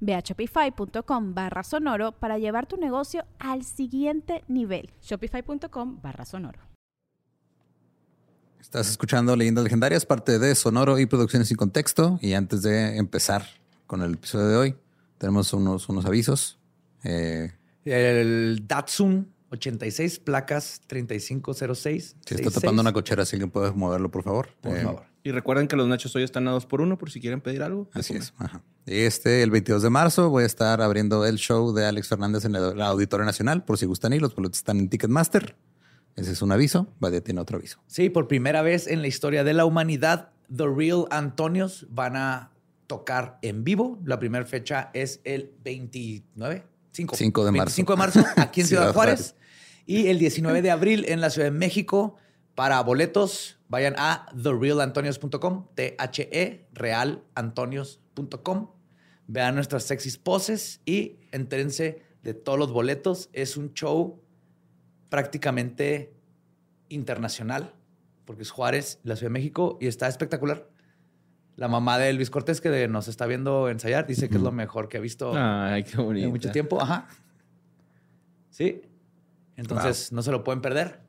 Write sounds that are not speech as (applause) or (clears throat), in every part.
Ve a shopify.com barra sonoro para llevar tu negocio al siguiente nivel. Shopify.com barra sonoro. Estás escuchando Leyendas Legendarias, parte de Sonoro y Producciones sin Contexto. Y antes de empezar con el episodio de hoy, tenemos unos, unos avisos. Eh, el Datsun 86 placas 3506. Si está tapando una cochera, si alguien puede moverlo, por favor. Por eh, favor. Y recuerden que los nachos hoy están a dos por uno por si quieren pedir algo. Así es. Este, el 22 de marzo, voy a estar abriendo el show de Alex Fernández en el Auditorio Nacional, por si gustan ir. Los boletos están en Ticketmaster. Ese es un aviso. Vadia tiene otro aviso. Sí, por primera vez en la historia de la humanidad, The Real Antonios van a tocar en vivo. La primera fecha es el 29 5, de marzo. 5 de marzo aquí en (laughs) Ciudad, Juárez. Y el 19 de abril en la Ciudad de México. Para boletos, vayan a therealantonios.com, T-H-E, realantonios.com. Vean nuestras sexys poses y entrénse de todos los boletos. Es un show prácticamente internacional, porque es Juárez, la Ciudad de México, y está espectacular. La mamá de Luis Cortés, que nos está viendo ensayar, dice que es lo mejor que ha visto en mucho tiempo. Ajá. Sí. Entonces, no se lo pueden perder.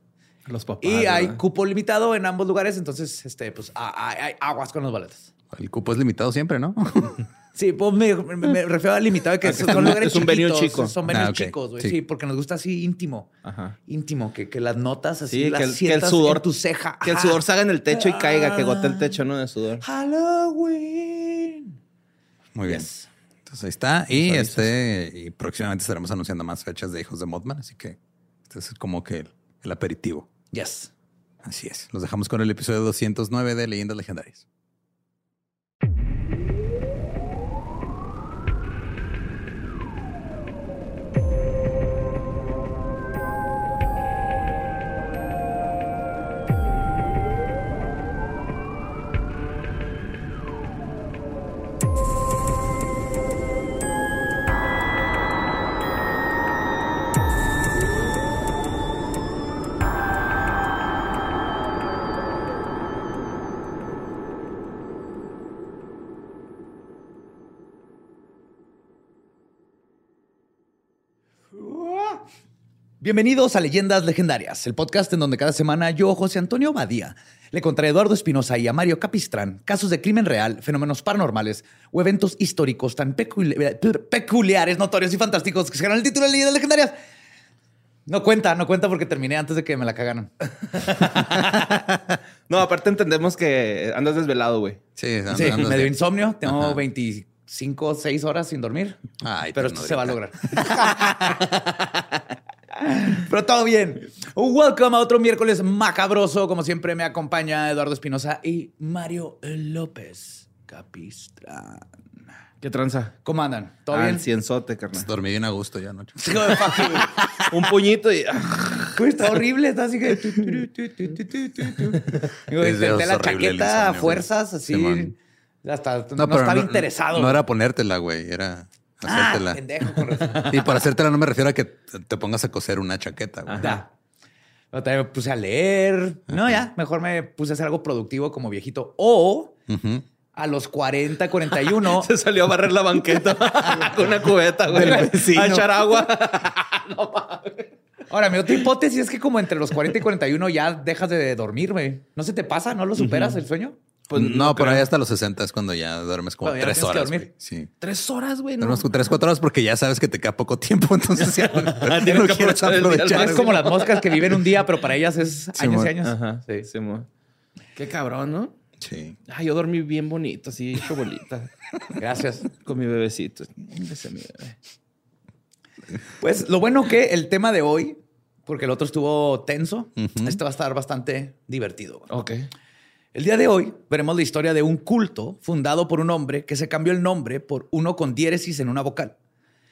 Los papás. Y hay cupo limitado en ambos lugares, entonces, este, pues, hay, aguas con los boletos. El cupo es limitado siempre, ¿no? (laughs) sí, pues me, refiero a limitado de que son lugares es un venue chico. Son venues ah, chicos, güey. Sí. porque nos gusta así íntimo. Ajá. Íntimo, que, que las notas así sí, las que, el, sudor tu ceja. Que el sudor salga en el techo y caiga, que gote el techo, ¿no? De sudor. Halloween. Muy bien. Entonces ahí está. Y este, y próximamente estaremos anunciando más fechas de Hijos de Modman, así que este es como que el, aperitivo. Yes. Así es. Los dejamos con el episodio 209 de Leyendas Legendarias. Bienvenidos a Leyendas Legendarias, el podcast en donde cada semana yo, José Antonio Badía, le contaré a Eduardo Espinosa y a Mario Capistrán casos de crimen real, fenómenos paranormales o eventos históricos tan peculiares, notorios y fantásticos que se ganan el título de Leyendas Legendarias. No cuenta, no cuenta porque terminé antes de que me la cagaran. (laughs) no, aparte entendemos que andas desvelado, güey. Sí, me dio insomnio. Tengo 25, 6 horas sin dormir. Ay, pero esto se va a lograr. (laughs) (laughs) Pero todo bien. Welcome a otro miércoles macabroso. Como siempre, me acompaña Eduardo Espinosa y Mario López Capistrán. ¿Qué tranza? ¿Cómo andan? ¿Todo ah, bien? Cienzote, carnal. Dormí bien a gusto ya anoche. (laughs) (laughs) Un puñito y... está horrible. Está así que... Digo, la chaqueta a fuerzas, así... Hasta no, estaba interesado. No era ponértela, güey. Era... Hacértela. Ah, pendejo, (laughs) Y por hacértela no me refiero a que te pongas a coser una chaqueta. Güey. Ya. me puse a leer. No, ya. Mejor me puse a hacer algo productivo como viejito. O a los 40, 41. (laughs) Se salió a barrer la banqueta (laughs) con una cubeta, güey. A echar agua. no mames. Ahora, mi otra hipótesis es que como entre los 40 y 41 ya dejas de dormir, güey. ¿No se te pasa? ¿No lo superas el sueño? Pues no, por creo. ahí hasta los 60 es cuando ya duermes como no tres horas. dormir. güey. Sí. Tres horas, güey. No. Duermes como tres, cuatro horas porque ya sabes que te queda poco tiempo. (laughs) Entonces (laughs) (laughs) ya, Tienes no que quieres aprovechar. Es como las moscas que viven un día, pero para ellas es Sí, años y años. Ajá. Sí. Sí. Qué cabrón, ¿no? Sí. Ay, yo dormí bien bonito, así, hecho bolita. Gracias. con mi bebecito. Ese mi bebé. Pues lo bueno que el tema de hoy, porque el otro estuvo tenso, este va a estar bastante divertido. güey. Ok. El día de hoy veremos la historia de un culto fundado por un hombre que se cambió el nombre por uno con diéresis en una vocal.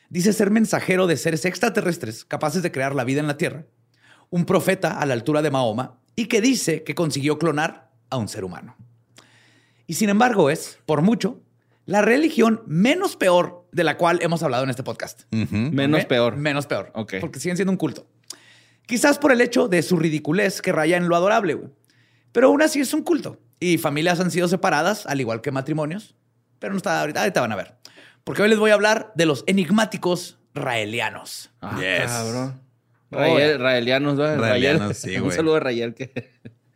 Dice ser mensajero de seres extraterrestres capaces de crear la vida en la Tierra, un profeta a la altura de Mahoma y que dice que consiguió clonar a un ser humano. Y sin embargo es, por mucho, la religión menos peor de la cual hemos hablado en este podcast. Menos peor. Menos peor. Ok. Porque siguen siendo un culto. Quizás por el hecho de su ridiculez que raya en lo adorable. Pero aún así es un culto. Y familias han sido separadas, al igual que matrimonios. Pero no está ahorita, ahorita van a ver. Porque hoy les voy a hablar de los enigmáticos raelianos. Ah, Yes. cabrón. Oh, Rael, ya. Raelianos, ¿verdad? Raelianos, (laughs) Un saludo a Rael, que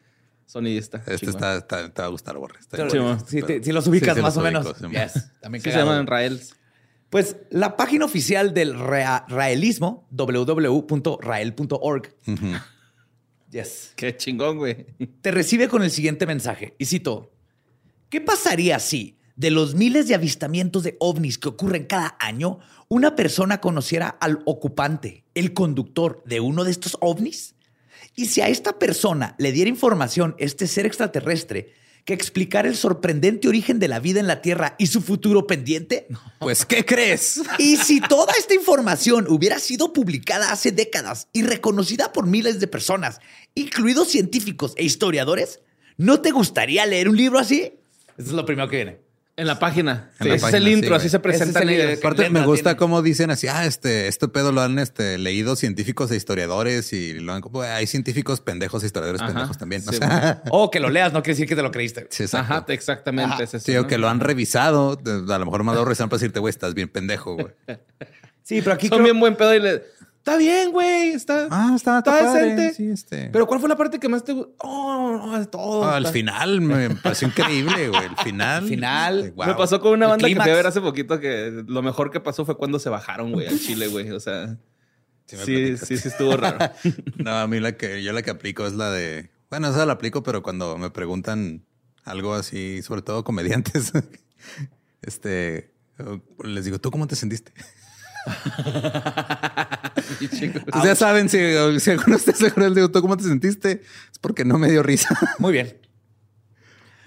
(laughs) sonidista. Este está, está- te va a gustar, Borre. Está Sí, si, te- Pero- si los ubicas Sí, sí, más los o menos. ubico. Yes, también Sí, se llaman Raels. Pues la página oficial del rea- raelismo, www.rael.org. yes, Qué chingón, güey. te recibe con el siguiente mensaje. Y cito, ¿qué pasaría si de los miles de avistamientos de ovnis que ocurren cada año, una persona conociera al ocupante, el conductor de uno de estos ovnis? Y si a esta persona le diera información este ser extraterrestre que explicara el sorprendente origen de la vida en la Tierra y su futuro pendiente? Pues, ¿qué crees? Y si toda esta información hubiera sido publicada hace décadas y reconocida por miles de personas, incluidos científicos e historiadores, ¿no te gustaría leer un libro así? Eso es lo primero que viene. En la página. En Sí, la ese es el intro, así se presentan. Ese es el. Aparte, me gusta tiene. cómo dicen así, ah, este, este pedo lo han este, leído científicos e historiadores y lo han, pues, hay científicos pendejos e historiadores Ajá, pendejos también. o sí, sea, O que lo leas, no quiere decir que te lo creíste. sí, exacto. Ajá, exactamente. Ajá. es eso, Sí, o ¿no? que lo han revisado. A lo mejor me ha dado para decirte, güey, estás bien pendejo, güey. (laughs) Sí, pero aquí Son creo- bien buen pedo y le... Está bien, güey. Está... Ah, está, está está padre, decente. sí, este. Pero ¿cuál fue la parte que más te gustó? Oh, no, de todo. Ah, al final me pareció increíble, güey. El final. Al final, este, wow. Me pasó con una banda que fui a ver hace poquito que lo mejor que pasó fue cuando se bajaron, güey, al Chile, güey. O sea, Sí sí, sí, sí estuvo raro. (laughs) No, a mí la que yo la que aplico es la de. Bueno, esa la aplico, pero cuando me preguntan algo así, sobre todo comediantes, (laughs) este, les digo, ¿tú cómo te sentiste? (laughs) Pues ya saben, si, si alguno está seguro, les digo, ¿tú cómo te sentiste? Es porque no me dio risa. (laughs) Muy bien.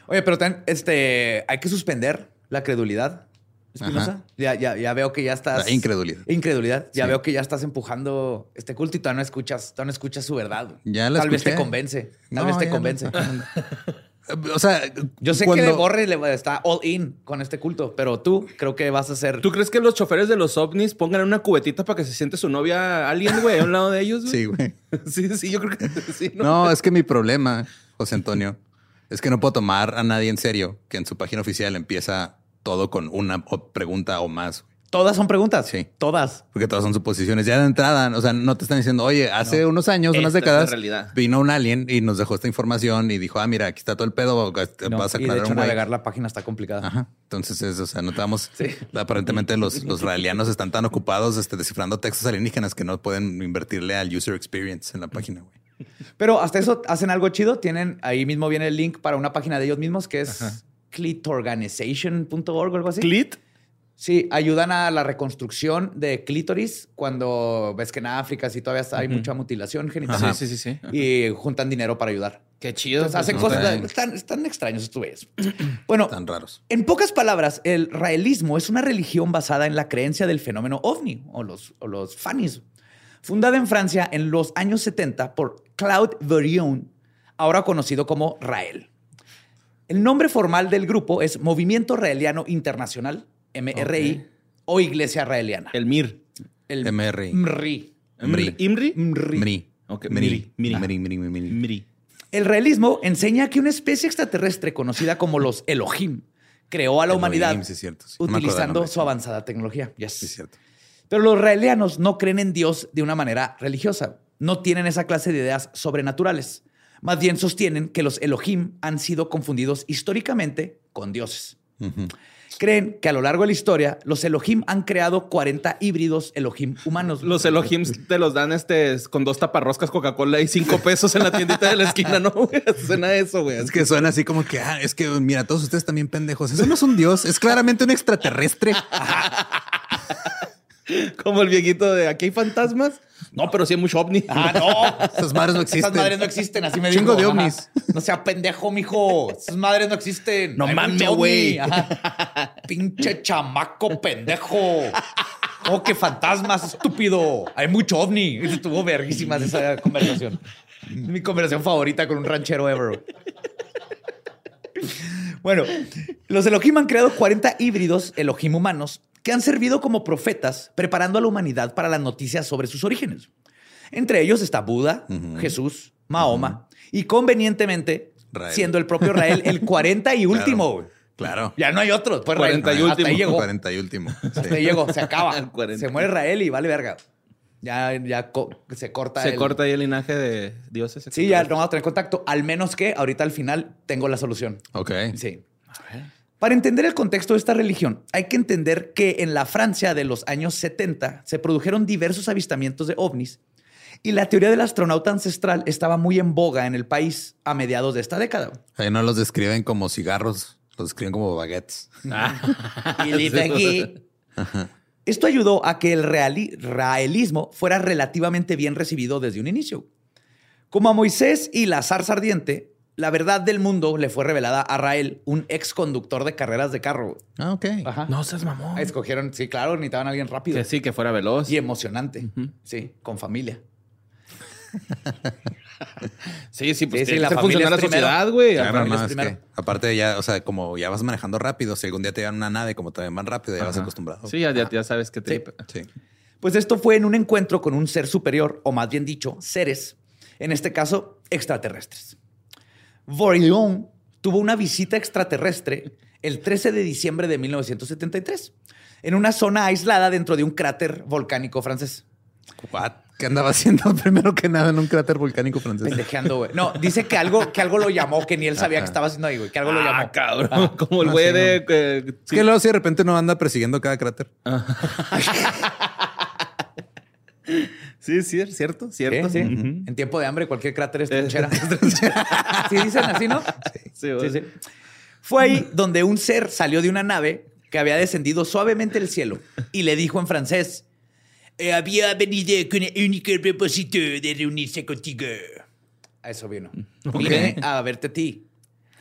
Oye, pero también, este, hay que suspender la credulidad. Espinosa. Ya, ya, ya veo que ya estás. La incredulidad. Incredulidad. Ya Sí. veo que ya estás empujando este culto y todavía no escuchas, todavía no escuchas su verdad. Ya la Tal vez te convence. Tal No, vez te convence. (laughs) O sea, Yo sé cuando- que Borre le está all in con este culto, pero tú creo que vas a ser. ¿Tú crees que los choferes de los ovnis pongan una cubetita para que se siente su novia alien, güey, a un lado de ellos? güey? Sí, güey. (laughs) sí, sí, yo creo que (laughs) sí. ¿no? No, es que mi problema, José Antonio, es que no puedo tomar a nadie en serio que en su página oficial empieza todo con una pregunta o más. Todas son preguntas. Sí. Todas. Porque todas son suposiciones. Ya de entrada, o sea, no te están diciendo, oye, hace unos años, unas Esta décadas, vino un alien y nos dejó esta información y dijo, ah, mira, aquí está todo el pedo, te No, vas a y de aclarar hecho, un navegar la página está complicada. Ajá. Entonces, es, o sea, no te vamos. (laughs) Sí. Aparentemente, los, los (laughs) israelianos están tan ocupados este, descifrando textos alienígenas que no pueden invertirle al user experience en la página, güey. Pero hasta eso hacen algo chido. Tienen ahí mismo viene el link para una página de ellos mismos que es clitorganization.org o algo así. ¿Clit? Sí, ayudan a la reconstrucción de clítoris cuando ves que en África sí todavía hay mucha mutilación genital. Sí, sí, sí, sí. Y juntan dinero para ayudar. Qué chido. Entonces hacen no cosas, está- están, están extraños estos güeyes. (clears throat) Bueno, Tan raros. en pocas palabras, el raelismo es una religión basada en la creencia del fenómeno ovni o los, o los fanis. Fundada en Francia en los años 70 por Claude Verion, ahora conocido como Rael. El nombre formal del grupo es Movimiento Raeliano Internacional, MRI, o Iglesia Raeliana. El Mir. El MRI. MRI. Mri. ¿Imri? MRI. Mri. Ok, Mri. Mri. Mri, Mri, Mri, Mri. Mri. El realismo enseña que una especie extraterrestre conocida como los Elohim creó a la Elohim, humanidad sí cierto, sí. Utilizando su avanzada tecnología. Yes. Sí, cierto. Pero los raelianos no creen en Dios de una manera religiosa. No tienen esa clase de ideas sobrenaturales. Más bien sostienen que los Elohim han sido confundidos históricamente con dioses. Creen que a lo largo de la historia, los Elohim han creado 40 híbridos Elohim humanos. Los Elohim te los dan este con dos taparroscas Coca-Cola y cinco pesos en la tiendita de la esquina, ¿no? Güey? (laughs) Suena eso, güey. Es que suena así como que, ah, es que mira, todos ustedes también pendejos. Eso no es un dios, es claramente un extraterrestre. (laughs) (laughs) Como el viejito de aquí hay fantasmas. No, pero sí hay mucho ovni. Ah, no. Esas madres no existen. Esas madres no existen, así me Chingo dijo. de Ajá. ovnis. No sea pendejo, mijo. Esas madres no existen. No mames, güey. (laughs) Pinche chamaco pendejo. Oh, qué fantasmas, estúpido. Hay mucho ovni. Estuvo verguísimas esa conversación. Mi conversación favorita con un ranchero ever. Bueno, los Elohim han creado 40 híbridos Elohim humanos que han servido como profetas preparando a la humanidad para las noticias sobre sus orígenes. Entre ellos está Buda, Jesús, Mahoma y convenientemente, Rael. siendo el propio Rael el (laughs) 40 y último. Claro. Ya no hay otros. Pues 40 y Rael, hasta último. ahí llegó. 40 y último. (laughs) Hasta Sí. ahí llegó. Se acaba. (laughs) 40. Se muere Rael y vale verga. Ya, ya co- se corta. Se el- corta ahí el linaje de dioses. Sí, ya no vamos a tener contacto. Al menos que ahorita al final tengo la solución. Ok. Sí. Para entender el contexto de esta religión, hay que entender que en la Francia de los años 70 se produjeron diversos avistamientos de ovnis y la teoría del astronauta ancestral estaba muy en boga en el país a mediados de esta década. Ahí no los describen como cigarros, los describen como baguettes. (laughs) Y dice aquí. Esto ayudó a que el reali- raelismo fuera relativamente bien recibido desde un inicio. Como a Moisés y la zarza ardiente, la verdad del mundo le fue revelada a Rael, un ex conductor de carreras de carro. Ah, ok. Ajá. No seas mamón. Escogieron, sí, claro, necesitaban a alguien rápido Que sí, que fuera veloz. y emocionante. Sí, con familia. (laughs) Sí, sí, pues Sí, sí, la familia funcionar la sociedad, güey. Claro, que aparte ya, o sea, como ya vas manejando rápido, si algún día te llevan una nave como también van rápido, ya vas acostumbrado. Sí, ya, ya, ya sabes que te... Sí. Sí. Pues esto fue en un encuentro con un ser superior, o más bien dicho, seres, en este caso, extraterrestres. Vorillon tuvo una visita extraterrestre el 13 de diciembre de 1973, en una zona aislada dentro de un cráter volcánico francés. What? ¿Qué andaba haciendo (laughs) primero que nada en un cráter volcánico francés? Pendejeando, güey. No, dice que algo, que algo lo llamó, que ni él sabía que estaba haciendo ahí, güey. Que algo lo llamó. Ah, cabrón. Como el güey de... que- Es que luego si de repente no anda persiguiendo cada cráter. (laughs) (laughs) Sí, sí, es cierto, cierto. Sí. En tiempo de hambre, cualquier cráter es Eh, trinchera. (laughs) (laughs) sí, dicen así, ¿no? Sí. Sí, sí. Fue ahí donde un ser salió de una nave que había descendido suavemente el cielo y le dijo en francés: "Eh, Había venido con el único propósito de reunirse contigo. A eso vino. Vine a verte a ti.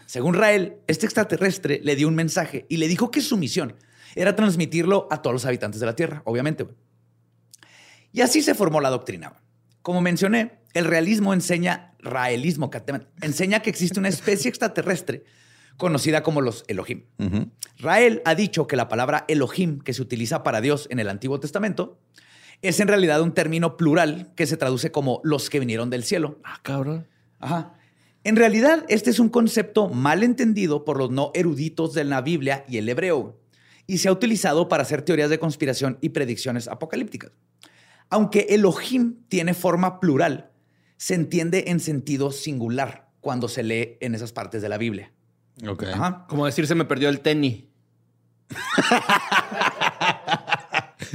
Según Rael, este extraterrestre le dio un mensaje y le dijo que su misión era transmitirlo a todos los habitantes de la Tierra, obviamente. güey. Y así se formó la doctrina. Como mencioné, el realismo enseña, raelismo, enseña que existe una especie extraterrestre conocida como los Elohim. Ujú. Rael ha dicho que la palabra Elohim que se utiliza para Dios en el Antiguo Testamento es en realidad un término plural que se traduce como los que vinieron del cielo. Ah, cabrón. Ajá. En realidad, este es un concepto mal entendido por los no eruditos de la Biblia y el hebreo, y se ha utilizado para hacer teorías de conspiración y predicciones apocalípticas. Aunque Elohim tiene forma plural, se entiende en sentido singular cuando se lee en esas partes de la Biblia. Ok. Ajá. Como decir, se me perdió el tenis. (laughs)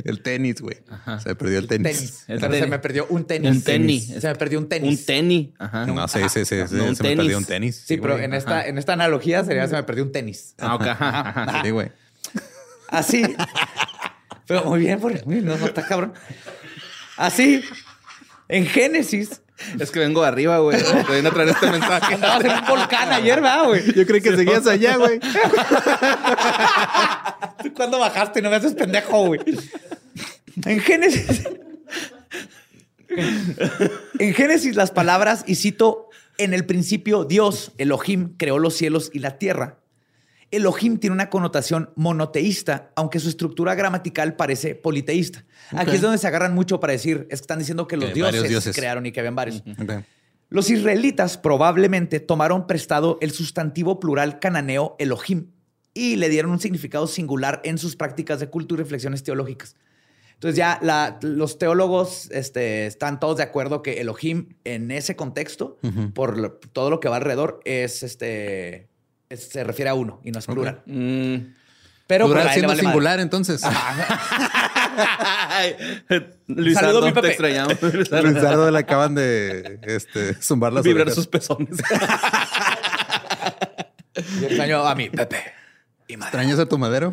El tenis, güey. Se perdió el tenis. Tenis. El tenis. Se me perdió un tenis. Un tenis. Se me perdió un tenis. Un tenis. Ajá. No, sí, sí, sí. sí, No, un se me perdió un tenis. Sí, pero güey. en esta, en esta analogía sería se me perdió un tenis. Ah, ok. Ajá, ajá. Sí, güey. Así. Pero muy bien, porque no, no está cabrón. Así, en Génesis, Es que vengo de arriba, güey. Te a traer este mensaje. andabas en un volcán ayer, ¿verdad, güey? Yo creí que seguías allá, güey. (laughs) ¿Tú cuándo bajaste? No me haces pendejo, güey. En Génesis. En Génesis, las palabras, y cito, en el principio Dios, Elohim, creó los cielos y la tierra. Elohim tiene una connotación monoteísta, aunque su estructura gramatical parece politeísta. Aquí es donde se agarran mucho para decir, es que están diciendo que los Que dioses, dioses. crearon y que habían varios. Los israelitas probablemente tomaron prestado el sustantivo plural cananeo Elohim y le dieron un significado singular en sus prácticas de culto y reflexiones teológicas. Entonces ya la- los teólogos este, están todos de acuerdo que Elohim en ese contexto, por lo- todo lo que va alrededor, es este es- se refiere a uno y no es plural. Mm. Pero Plural le siendo vale madre. singular, entonces. (laughs) Luisardo, mi te Pepe. extrañamos. (laughs) Luisardo le acaban de este, zumbar las Vibrar orejas. sus pezones. (laughs) Yo extraño a mi Pepe. Y. ¿Extrañas a tu madero?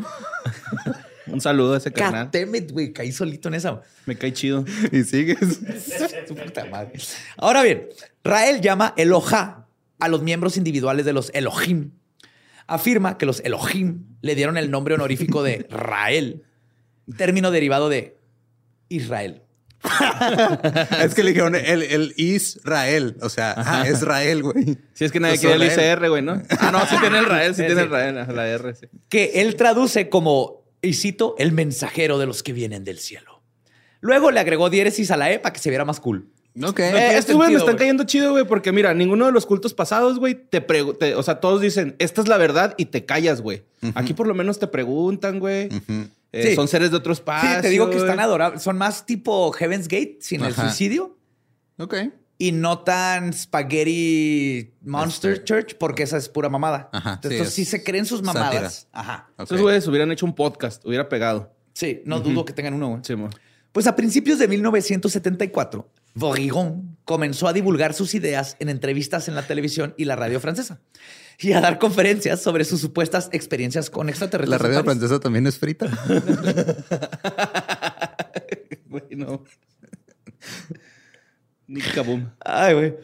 Un saludo a ese carnal. Goddammit, güey, caí solito en esa. Me cae chido. Y sigues. Su puta madre. Ahora bien, Rael llama Eloja a los miembros individuales de los Elohim. Afirma que los Elohim le dieron el nombre honorífico de (laughs) Rael, término derivado de Israel. es que le dijeron el, el Israel. O sea, ah, Israel, güey. Si es que nadie quiere el. ICR, güey, ¿no? Ah, no, sí tiene el Rael, sí (laughs) Sí, tiene el Rael, la R, sí. que él traduce como, y cito, el mensajero de los que vienen del cielo. Luego le agregó diéresis a la E para que se viera más cool. Ok. Eh, estos güey me están cayendo chido, güey, porque mira, ninguno de los cultos pasados, güey, te preguntan, o sea, todos dicen, esta es la verdad y te callas, güey. Aquí por lo menos te preguntan, güey. Eh, Sí. Son seres de otro espacio. Sí, te digo que están adorables. Son más tipo Heaven's Gate, sin el suicidio. Ok. y no tan Spaghetti Monster Este. Church, porque esa es pura mamada. Ajá, Entonces, sí, se creen sus mamadas. sátira. Ajá. Ok. Esos güeyes hubieran hecho un podcast, hubiera pegado. Sí, no dudo que tengan uno. güey. Sí, mo. Pues a principios de 1974, Borrigon comenzó a divulgar sus ideas en entrevistas en la televisión y la radio francesa y a dar conferencias sobre sus supuestas experiencias con extraterrestres. La radio francesa también es frita. (laughs) Güey, no. Ni kaboom. Ay, güey.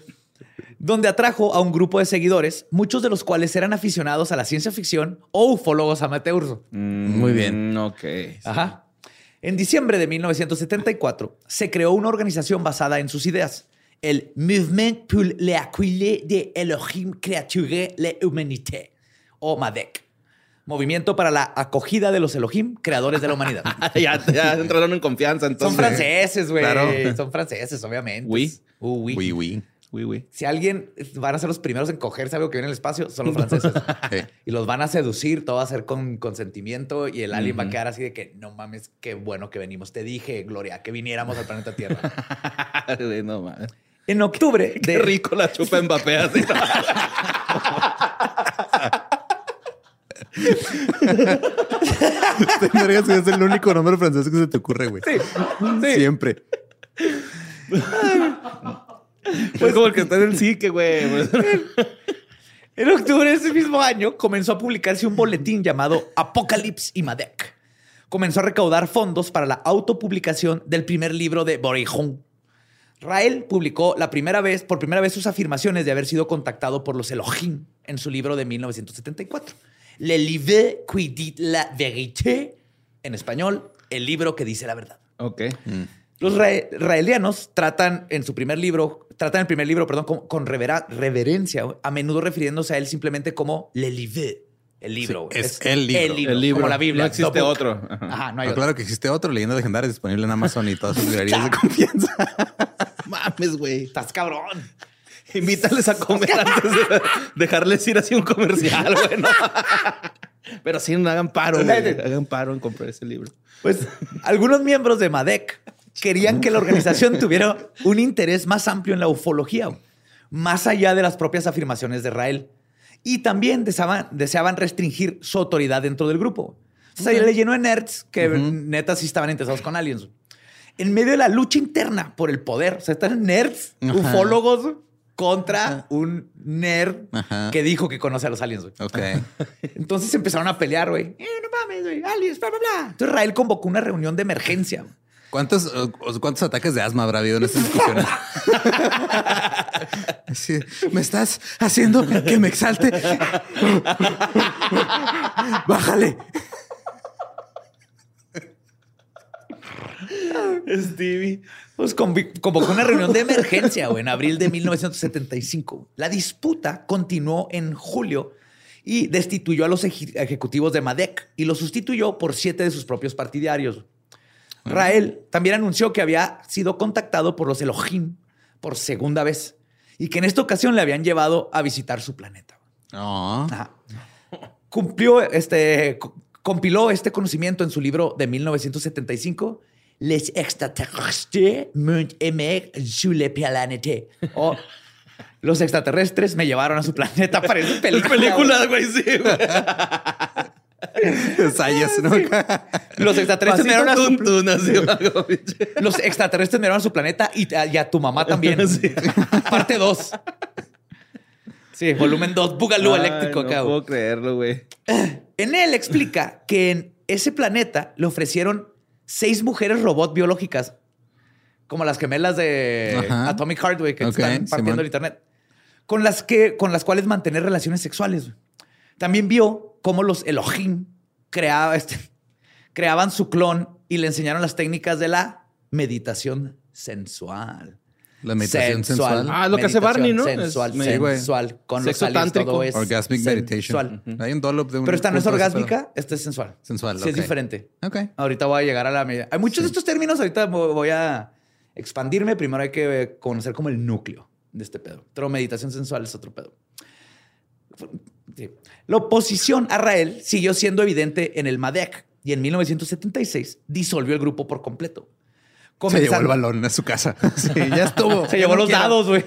Donde atrajo a un grupo de seguidores, muchos de los cuales eran aficionados a la ciencia ficción o ufólogos amateurs. Muy bien. Mm, Ok. Ajá. En diciembre de 1974 se creó una organización basada en sus ideas, el Mouvement pour l'accueil de Elohim Créature la Humanité, o MADEC, Movimiento para la Acogida de los Elohim, Creadores de la Humanidad. (laughs) ya, ya entraron en confianza, Son entonces. franceses, güey. Claro. Son franceses, obviamente. Oui. Uh, oui. Oui, oui. Si alguien van a ser los primeros en cogerse algo que viene en el espacio, son los franceses. (laughs) Sí. Y los van a seducir, todo va a ser con consentimiento y el alien va a quedar así de que no mames, qué bueno que venimos. Te dije, Gloria, que viniéramos al planeta Tierra. (laughs) Güey, no mames. En octubre Qué de rico la chupa Mbappé así. (laughs) Tendrías que ser el único nombre francés que se te ocurre, güey. Siempre. Pues como el que está en el psique, güey. (laughs) En octubre de ese mismo año comenzó a publicarse un boletín llamado Apocalypse y Madec. Comenzó a recaudar fondos para la autopublicación del primer libro de Borejon. Rael publicó la primera vez, por primera vez sus afirmaciones de haber sido contactado por los Elohim en su libro de 1974. Le livre qui dit la vérité, en español, el libro que dice la verdad. Ok. Los ra- raelianos tratan en su primer libro, tratan el primer libro, perdón, con, con revera- reverencia, a menudo refiriéndose a él simplemente como le livre, el libro. Sí, es el libro. El libro. como la Biblia. No existe the book. otro. Ajá. Ajá, no hay No, otro. claro que existe otro, Leyenda Legendaria, disponible en Amazon y todas sus librerías de confianza. (laughs) Mames, güey. Estás cabrón. Invítales a comer antes de dejarles ir así un comercial, güey. ¿no? (laughs) Pero sí, no hagan paro, güey. Hagan paro en comprar ese libro. Pues algunos miembros de MADEC querían que la organización (laughs) tuviera un interés más amplio en la ufología, más allá de las propias afirmaciones de Rael. Y también deseaban, deseaban restringir su autoridad dentro del grupo. O sea, le llenó de nerds que neta sí estaban interesados con aliens. En medio de la lucha interna por el poder, o sea, están nerds, Ajá. ufólogos contra un nerd Ajá. que dijo que conoce a los aliens. güey. Ok. (laughs) Entonces empezaron a pelear, güey. Eh, no mames, güey. Aliens, bla, bla, bla. Entonces Rael convocó una reunión de emergencia. ¿Cuántos, ¿Cuántos ataques de asma habrá habido en estas discusiones? (laughs) Sí, me estás haciendo que me exalte. Bájale. Stevie. Pues convocó una reunión de emergencia güey, en abril de 1975. La disputa continuó en julio y destituyó a los eje- ejecutivos de MADEC y los sustituyó por siete de sus propios partidarios. Rael también anunció que había sido contactado por los Elohim por segunda vez y que en esta ocasión le habían llevado a visitar su planeta. Ajá. Cumplió este, co- compiló este conocimiento en su libro de 1975, Les extraterrestres sur planète. O los extraterrestres me llevaron a su planeta. Parece (laughs) película. Película, güey, sí, güey. (laughs) (laughs) Sayas, ¿no? Los extraterrestres me llevaron a su pinche. Los extraterrestres me llevaron a su planeta y a, y a tu mamá también. (laughs) Parte 2. Sí, volumen 2, Bugalú eléctrico No puedo creerlo, güey. En él explica que en ese planeta le ofrecieron seis mujeres robot biológicas, como las gemelas de Ajá. Atomic Heart, güey, que Ok, están partiendo Simón. el internet, con las, que, con las cuales mantener relaciones sexuales. güey. También vio cómo los Elohim creaba, este, (laughs) creaban su clon y le enseñaron las técnicas de la meditación sensual. La meditación sensual. Ah, lo que hace Barney, ¿no? Sensual, Es- sensual. Con los Sexo aliens, tántrico. todo es Orgasmic sensual. meditation. Hay un dollop de un. Pero esta no es orgásmica, esta es sensual. Sensual, Sí, es diferente. Ok. Ahorita voy a llegar a la medida. Hay muchos de estos términos, ahorita voy a expandirme. Primero hay que eh, conocer como el núcleo de este pedo. Pero meditación sensual es otro pedo. Sí. La oposición a Rael siguió siendo evidente en el MADEC y en 1976 disolvió el grupo por completo. Se llevó el Comenzando- balón a su casa. (laughs) Sí, ya estuvo. (laughs) Se llevó No los quiero. dados, güey.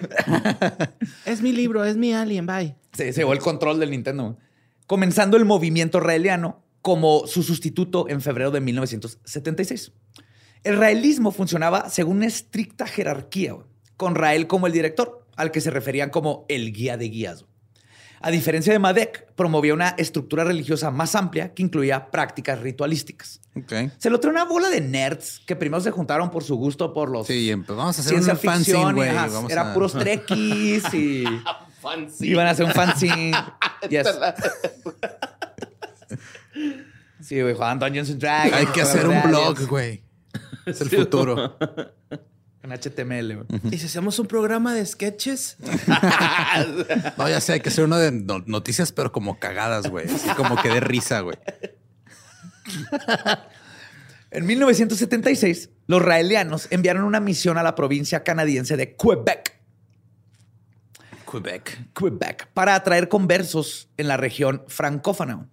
(laughs) Es mi libro, es mi alien, bye. Se, se llevó el control del Nintendo. Comenzando el movimiento raeliano como su sustituto en febrero de 1976. El raelismo funcionaba según una estricta jerarquía, con Rael como el director, al que se referían como el guía de guías. A diferencia de Madec, promovía una estructura religiosa más amplia que incluía prácticas ritualísticas. Ok. Se lo trae una bola de nerds que primero se juntaron por su gusto por los Sí, pues vamos a hacer ciencia un fanzine, ficción. y, güey. ajá, Vamos Era a- puros trekkies y (laughs) iban a hacer un fanzine. (laughs) Yes. Sí, güey, jugaban Dungeons and Dragons. Hay que hacer un blog, güey. Es el futuro. (laughs) En HTML, güey. ¿Y si hacemos un programa de sketches? (laughs) No, ya sé, hay que hacer uno de no- noticias, pero como cagadas, güey. Así como que de risa, güey. (laughs) En 1976, los raelianos enviaron una misión a la provincia canadiense de Quebec. Quebec. Quebec para atraer conversos en la región francófona.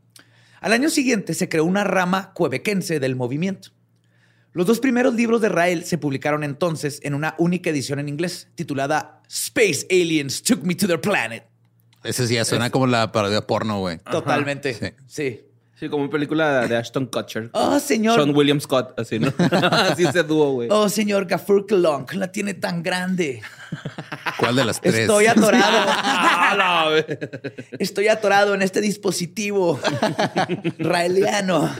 Al año siguiente se creó una rama quebequense del movimiento. Los dos primeros libros de Rael se publicaron entonces en una única edición en inglés, titulada Space Aliens Took Me to Their Planet. Ese sí ya suena como la parodia porno, güey. Totalmente. sí. Sí. Sí, como una película de Ashton Kutcher. (laughs) Oh, señor. Sean William Scott, así, ¿no? (laughs) así ese dúo, güey. Oh, señor Gafur Klonk, la tiene tan grande. ¿Cuál de las tres? Estoy atorado. (laughs) Ah, Estoy atorado en este dispositivo raeliano.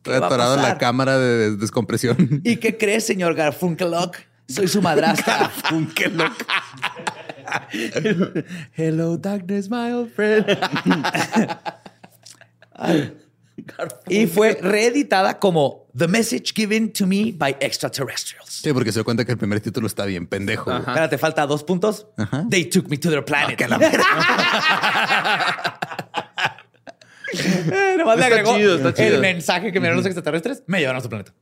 Estoy ¿Qué va a atorado en la cámara de des- descompresión. ¿Y qué crees, señor Garfunkelok? Soy su madrastra. (laughs) Hello, darkness, my old friend. y fue reeditada como The Message Given to Me by Extraterrestrials. Sí, porque se dio cuenta que el primer título está bien pendejo. güey. Espérate, falta dos puntos. Ajá. They took me to their planet. que la. (laughs) Eh, Nomás le agregó chido, está el chido. mensaje que me dieron los extraterrestres. Me llevaron a su planeta.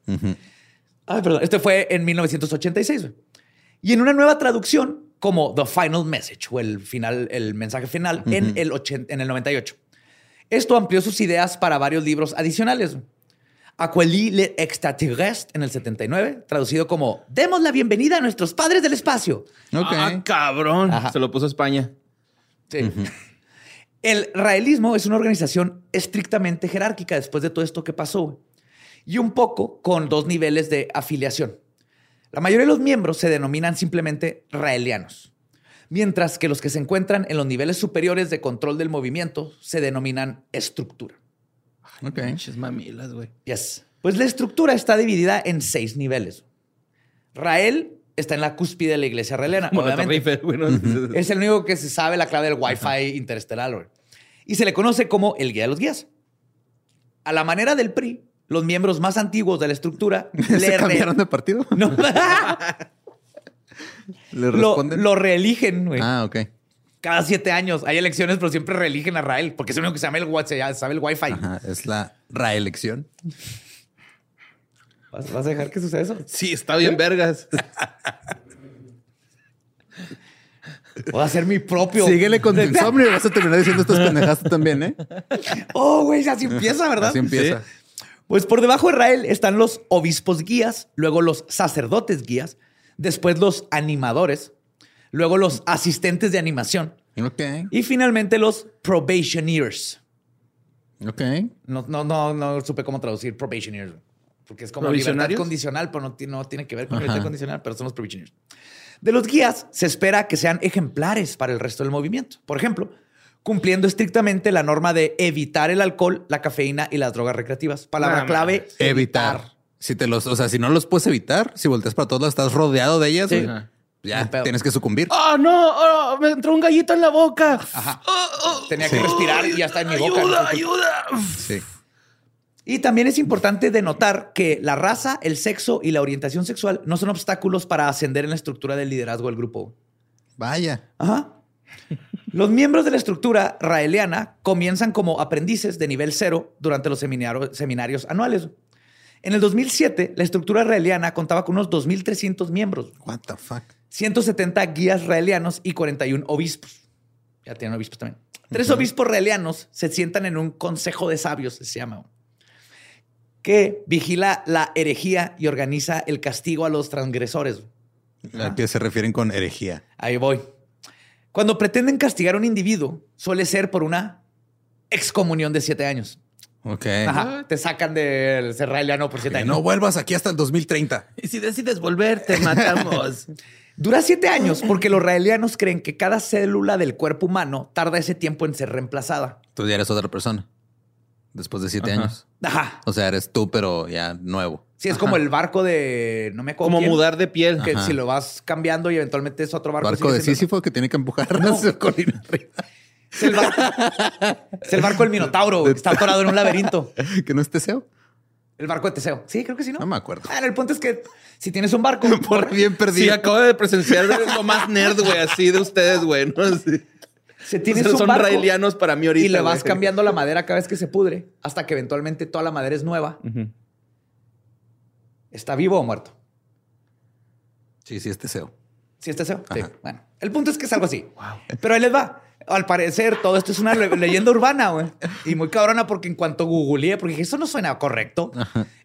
Ay, perdón. Este fue en 1986. güey. Y en una nueva traducción, como The Final Message, o el final, el mensaje final, en, el 80 en el 98. Esto amplió sus ideas para varios libros adicionales. güey. Aquelí le extraterrestre en el 79, traducido como Demos la bienvenida a nuestros padres del espacio. Ok. Ah, cabrón. Ajá. Se lo puso a España. Sí. El raelismo es una organización estrictamente jerárquica después de todo esto que pasó. Y un poco con dos niveles de afiliación. La mayoría de los miembros se denominan simplemente raelianos, mientras que los que se encuentran en los niveles superiores de control del movimiento se denominan estructura. Ok. Mamilas, güey. Yes. Pues la estructura está dividida en seis niveles. Rael está en la cúspide de la iglesia. (laughs) Como obviamente. Es el único que se sabe la clave del Wi-Fi interestelar. güey. Y se le conoce como el guía de los guías. A la manera del PRI, los miembros más antiguos de la estructura (laughs) ¿Se le, cambiaron de partido? No. (laughs) ¿Le lo, responden? lo reeligen güey. Ah, ok. cada siete años. Hay elecciones, pero siempre reeligen a Rael porque es el único que sabe el, wa- se sabe el Wi-Fi. Ajá, es la reelección. ¿Vas, vas a dejar que suceda eso? Sí, está bien vergas. (laughs) Voy a hacer mi propio. Síguele con tu (laughs) insomnio y vas a terminar diciendo estas pendejadas también, ¿eh? Oh, güey, así empieza, ¿verdad? Así empieza. Pues por debajo de Israel están los obispos guías, luego los sacerdotes guías, después los animadores, luego los asistentes de animación Ok. y finalmente los probationeers. Ok. No, no, no, no supe cómo traducir probationeers. Porque es como libertad ¿Provisionarios? condicional, pero no, no tiene que ver con Ajá. libertad condicional, pero son los probationeers. De los guías se espera que sean ejemplares para el resto del movimiento. Por ejemplo, cumpliendo estrictamente la norma de evitar el alcohol, la cafeína y las drogas recreativas. Palabra No, clave, mames. Evitar. Si te los, o sea, si no los puedes evitar, si volteas para todos lados, estás rodeado de ellas, Sí. ya tienes que sucumbir. ¡Oh, no! ¡Oh, me entró un gallito en la boca! Ajá. Oh, oh. Tenía que respirar y ya está en mi boca. ¡Ayuda, ayuda! Sí. Y también es importante denotar que la raza, el sexo y la orientación sexual no son obstáculos para ascender en la estructura del liderazgo del grupo. Vaya. Ajá. Los miembros de la estructura raeliana comienzan como aprendices de nivel cero durante los seminarios, seminarios anuales. En el 2007, la estructura raeliana contaba con unos 2.300 miembros, What the fuck. 170 guías raelianos y 41 obispos. Ya tienen obispos también. Tres obispos raelianos se sientan en un consejo de sabios, se llama, que vigila la herejía y organiza el castigo a los transgresores. ¿A qué se refieren con herejía? Ahí voy. Cuando pretenden castigar a un individuo, suele ser por una excomunión de siete años. Ok. Ajá. Te sacan del ser raeliano por siete Que años. no vuelvas aquí hasta el 2030. Y si decides volver, te matamos. (laughs) Dura siete años porque los raelianos creen que cada célula del cuerpo humano tarda ese tiempo en ser reemplazada. Tú ya eres otra persona. Después de siete Ajá. años. Ajá. O sea, eres tú, pero ya nuevo. Sí, es como el barco de. No me acuerdo. Como quién, mudar de piel. Que Ajá. si lo vas cambiando y eventualmente es otro barco. Barco sigue de Sísifo que tiene que empujar a (laughs) su colina arriba. Es el barco, es el barco del Minotauro. que Está atorado en un laberinto. (laughs) ¿Que no es Teseo? El barco de Teseo. Sí, creo que sí, ¿no? No me acuerdo. Ah, el punto es que si tienes un barco. (laughs) Por bien Sí, perdido. acabo de presenciar lo más nerd, güey, así de ustedes, güey. ¿no? Sí. Si tienes (laughs) O sea, son barco raelianos para mí ahorita. y le vas güey. cambiando la madera cada vez que se pudre, hasta que eventualmente toda la madera es nueva. ¿está vivo o muerto? Sí, sí, es Teseo. ¿Sí es Teseo? Sí. Bueno, el punto es que es algo así. Pero ahí les va. Al parecer, todo esto es una le- (laughs) leyenda urbana, güey. Y muy cabrona porque en cuanto googleé, porque dije, eso no suena correcto.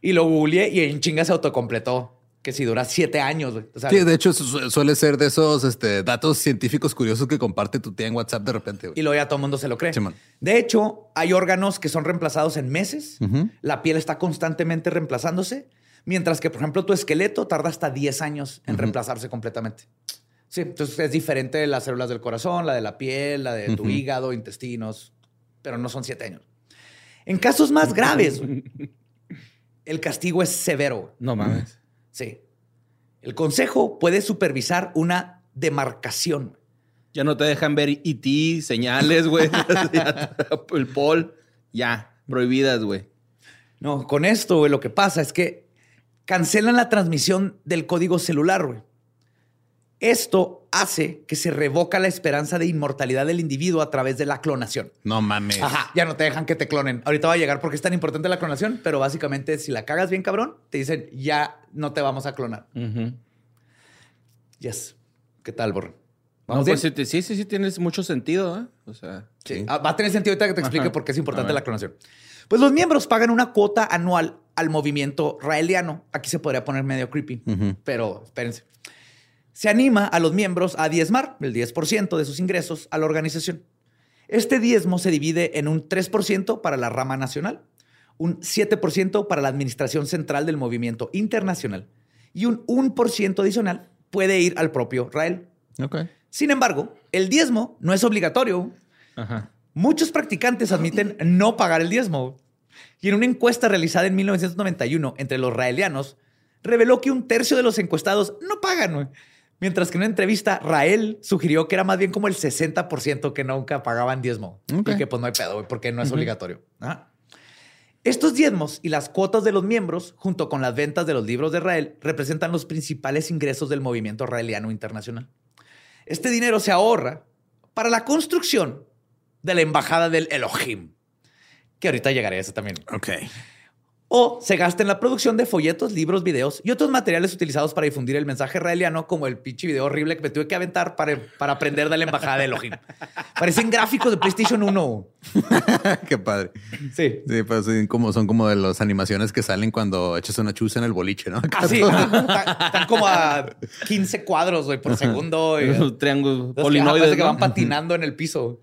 Y lo googleé y en chinga se autocompletó. Que si dura siete años, güey. Sí, de hecho, su- suele ser de esos este, datos científicos curiosos que comparte tu tía en WhatsApp de repente. güey. y luego ya todo el mundo se lo cree. De hecho, hay órganos que son reemplazados en meses. La piel está constantemente reemplazándose, mientras que, por ejemplo, tu esqueleto tarda hasta 10 años en reemplazarse completamente. Sí, entonces es diferente de las células del corazón, la de la piel, la de tu hígado, intestinos, pero no son 7 años. En casos más graves, (laughs) el castigo es severo. No mames. Sí. El consejo puede supervisar una demarcación. Ya no te dejan ver IT, señales, güey. (laughs) (laughs) El pol. Ya, prohibidas, güey. No, con esto, güey, lo que pasa es que cancelan la transmisión del código celular, güey. Esto hace que se revoca la esperanza de inmortalidad del individuo a través de la clonación. No mames. Ajá, ya no te dejan que te clonen. Ahorita va a llegar porque es tan importante la clonación, pero básicamente si la cagas bien cabrón, te dicen ya no te vamos a clonar. Yes. ¿Qué tal, Borre? No, ¿Vamos pues sí, sí, sí, sí, tienes mucho sentido, ¿eh? O sea, Sí. Ah, Va a tener sentido ahorita que te explique Ajá. por qué es importante la clonación. Pues los miembros pagan una cuota anual al movimiento raeliano. Aquí se podría poner medio creepy, pero espérense. Se anima a los miembros a diezmar el 10% de sus ingresos a la organización. Este diezmo se divide en un 3% para la rama nacional, un 7% para la administración central del movimiento internacional y un 1% adicional puede ir al propio Rael. Sin embargo, el diezmo no es obligatorio. ajá. Muchos practicantes admiten no pagar el diezmo. Y en una encuesta realizada en 1991 entre los raelianos, reveló que un tercio de los encuestados no pagan. Mientras que en una entrevista, Rael sugirió que era más bien como el 60% que nunca pagaban diezmo. Ok. Y que pues no hay pedo, porque no es obligatorio. Ajá. Estos diezmos y las cuotas de los miembros, junto con las ventas de los libros de Rael, representan los principales ingresos del movimiento raeliano internacional. Este dinero se ahorra para la construcción de la embajada del Elohim, que ahorita llegaré a eso también. Ok. O se gasta en la producción de folletos, libros, videos y otros materiales utilizados para difundir el mensaje israeliano, como el pinche video horrible que me tuve que aventar para, para aprender de la embajada de Elohim. Parecen gráficos de PlayStation 1. (laughs) Qué padre. Sí. Sí, pues como, son como de las animaciones que salen cuando echas una chuza en el boliche, ¿no? Así, están (laughs) como a 15 cuadros por segundo. (laughs) triángulos que, polinoides. parece que ¿no? van patinando en el piso.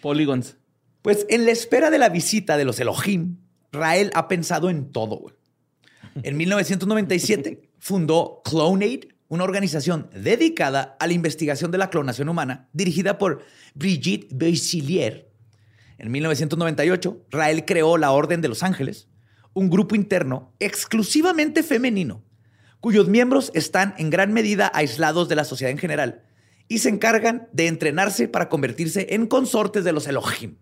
Polygons. Pues en la espera de la visita de los Elohim, Rael ha pensado en todo. En 1997 fundó Clonaid, una organización dedicada a la investigación de la clonación humana, dirigida por Brigitte Beisilier. En 1998, Rael creó la Orden de los Ángeles, un grupo interno exclusivamente femenino, cuyos miembros están en gran medida aislados de la sociedad en general y se encargan de entrenarse para convertirse en consortes de los Elohim.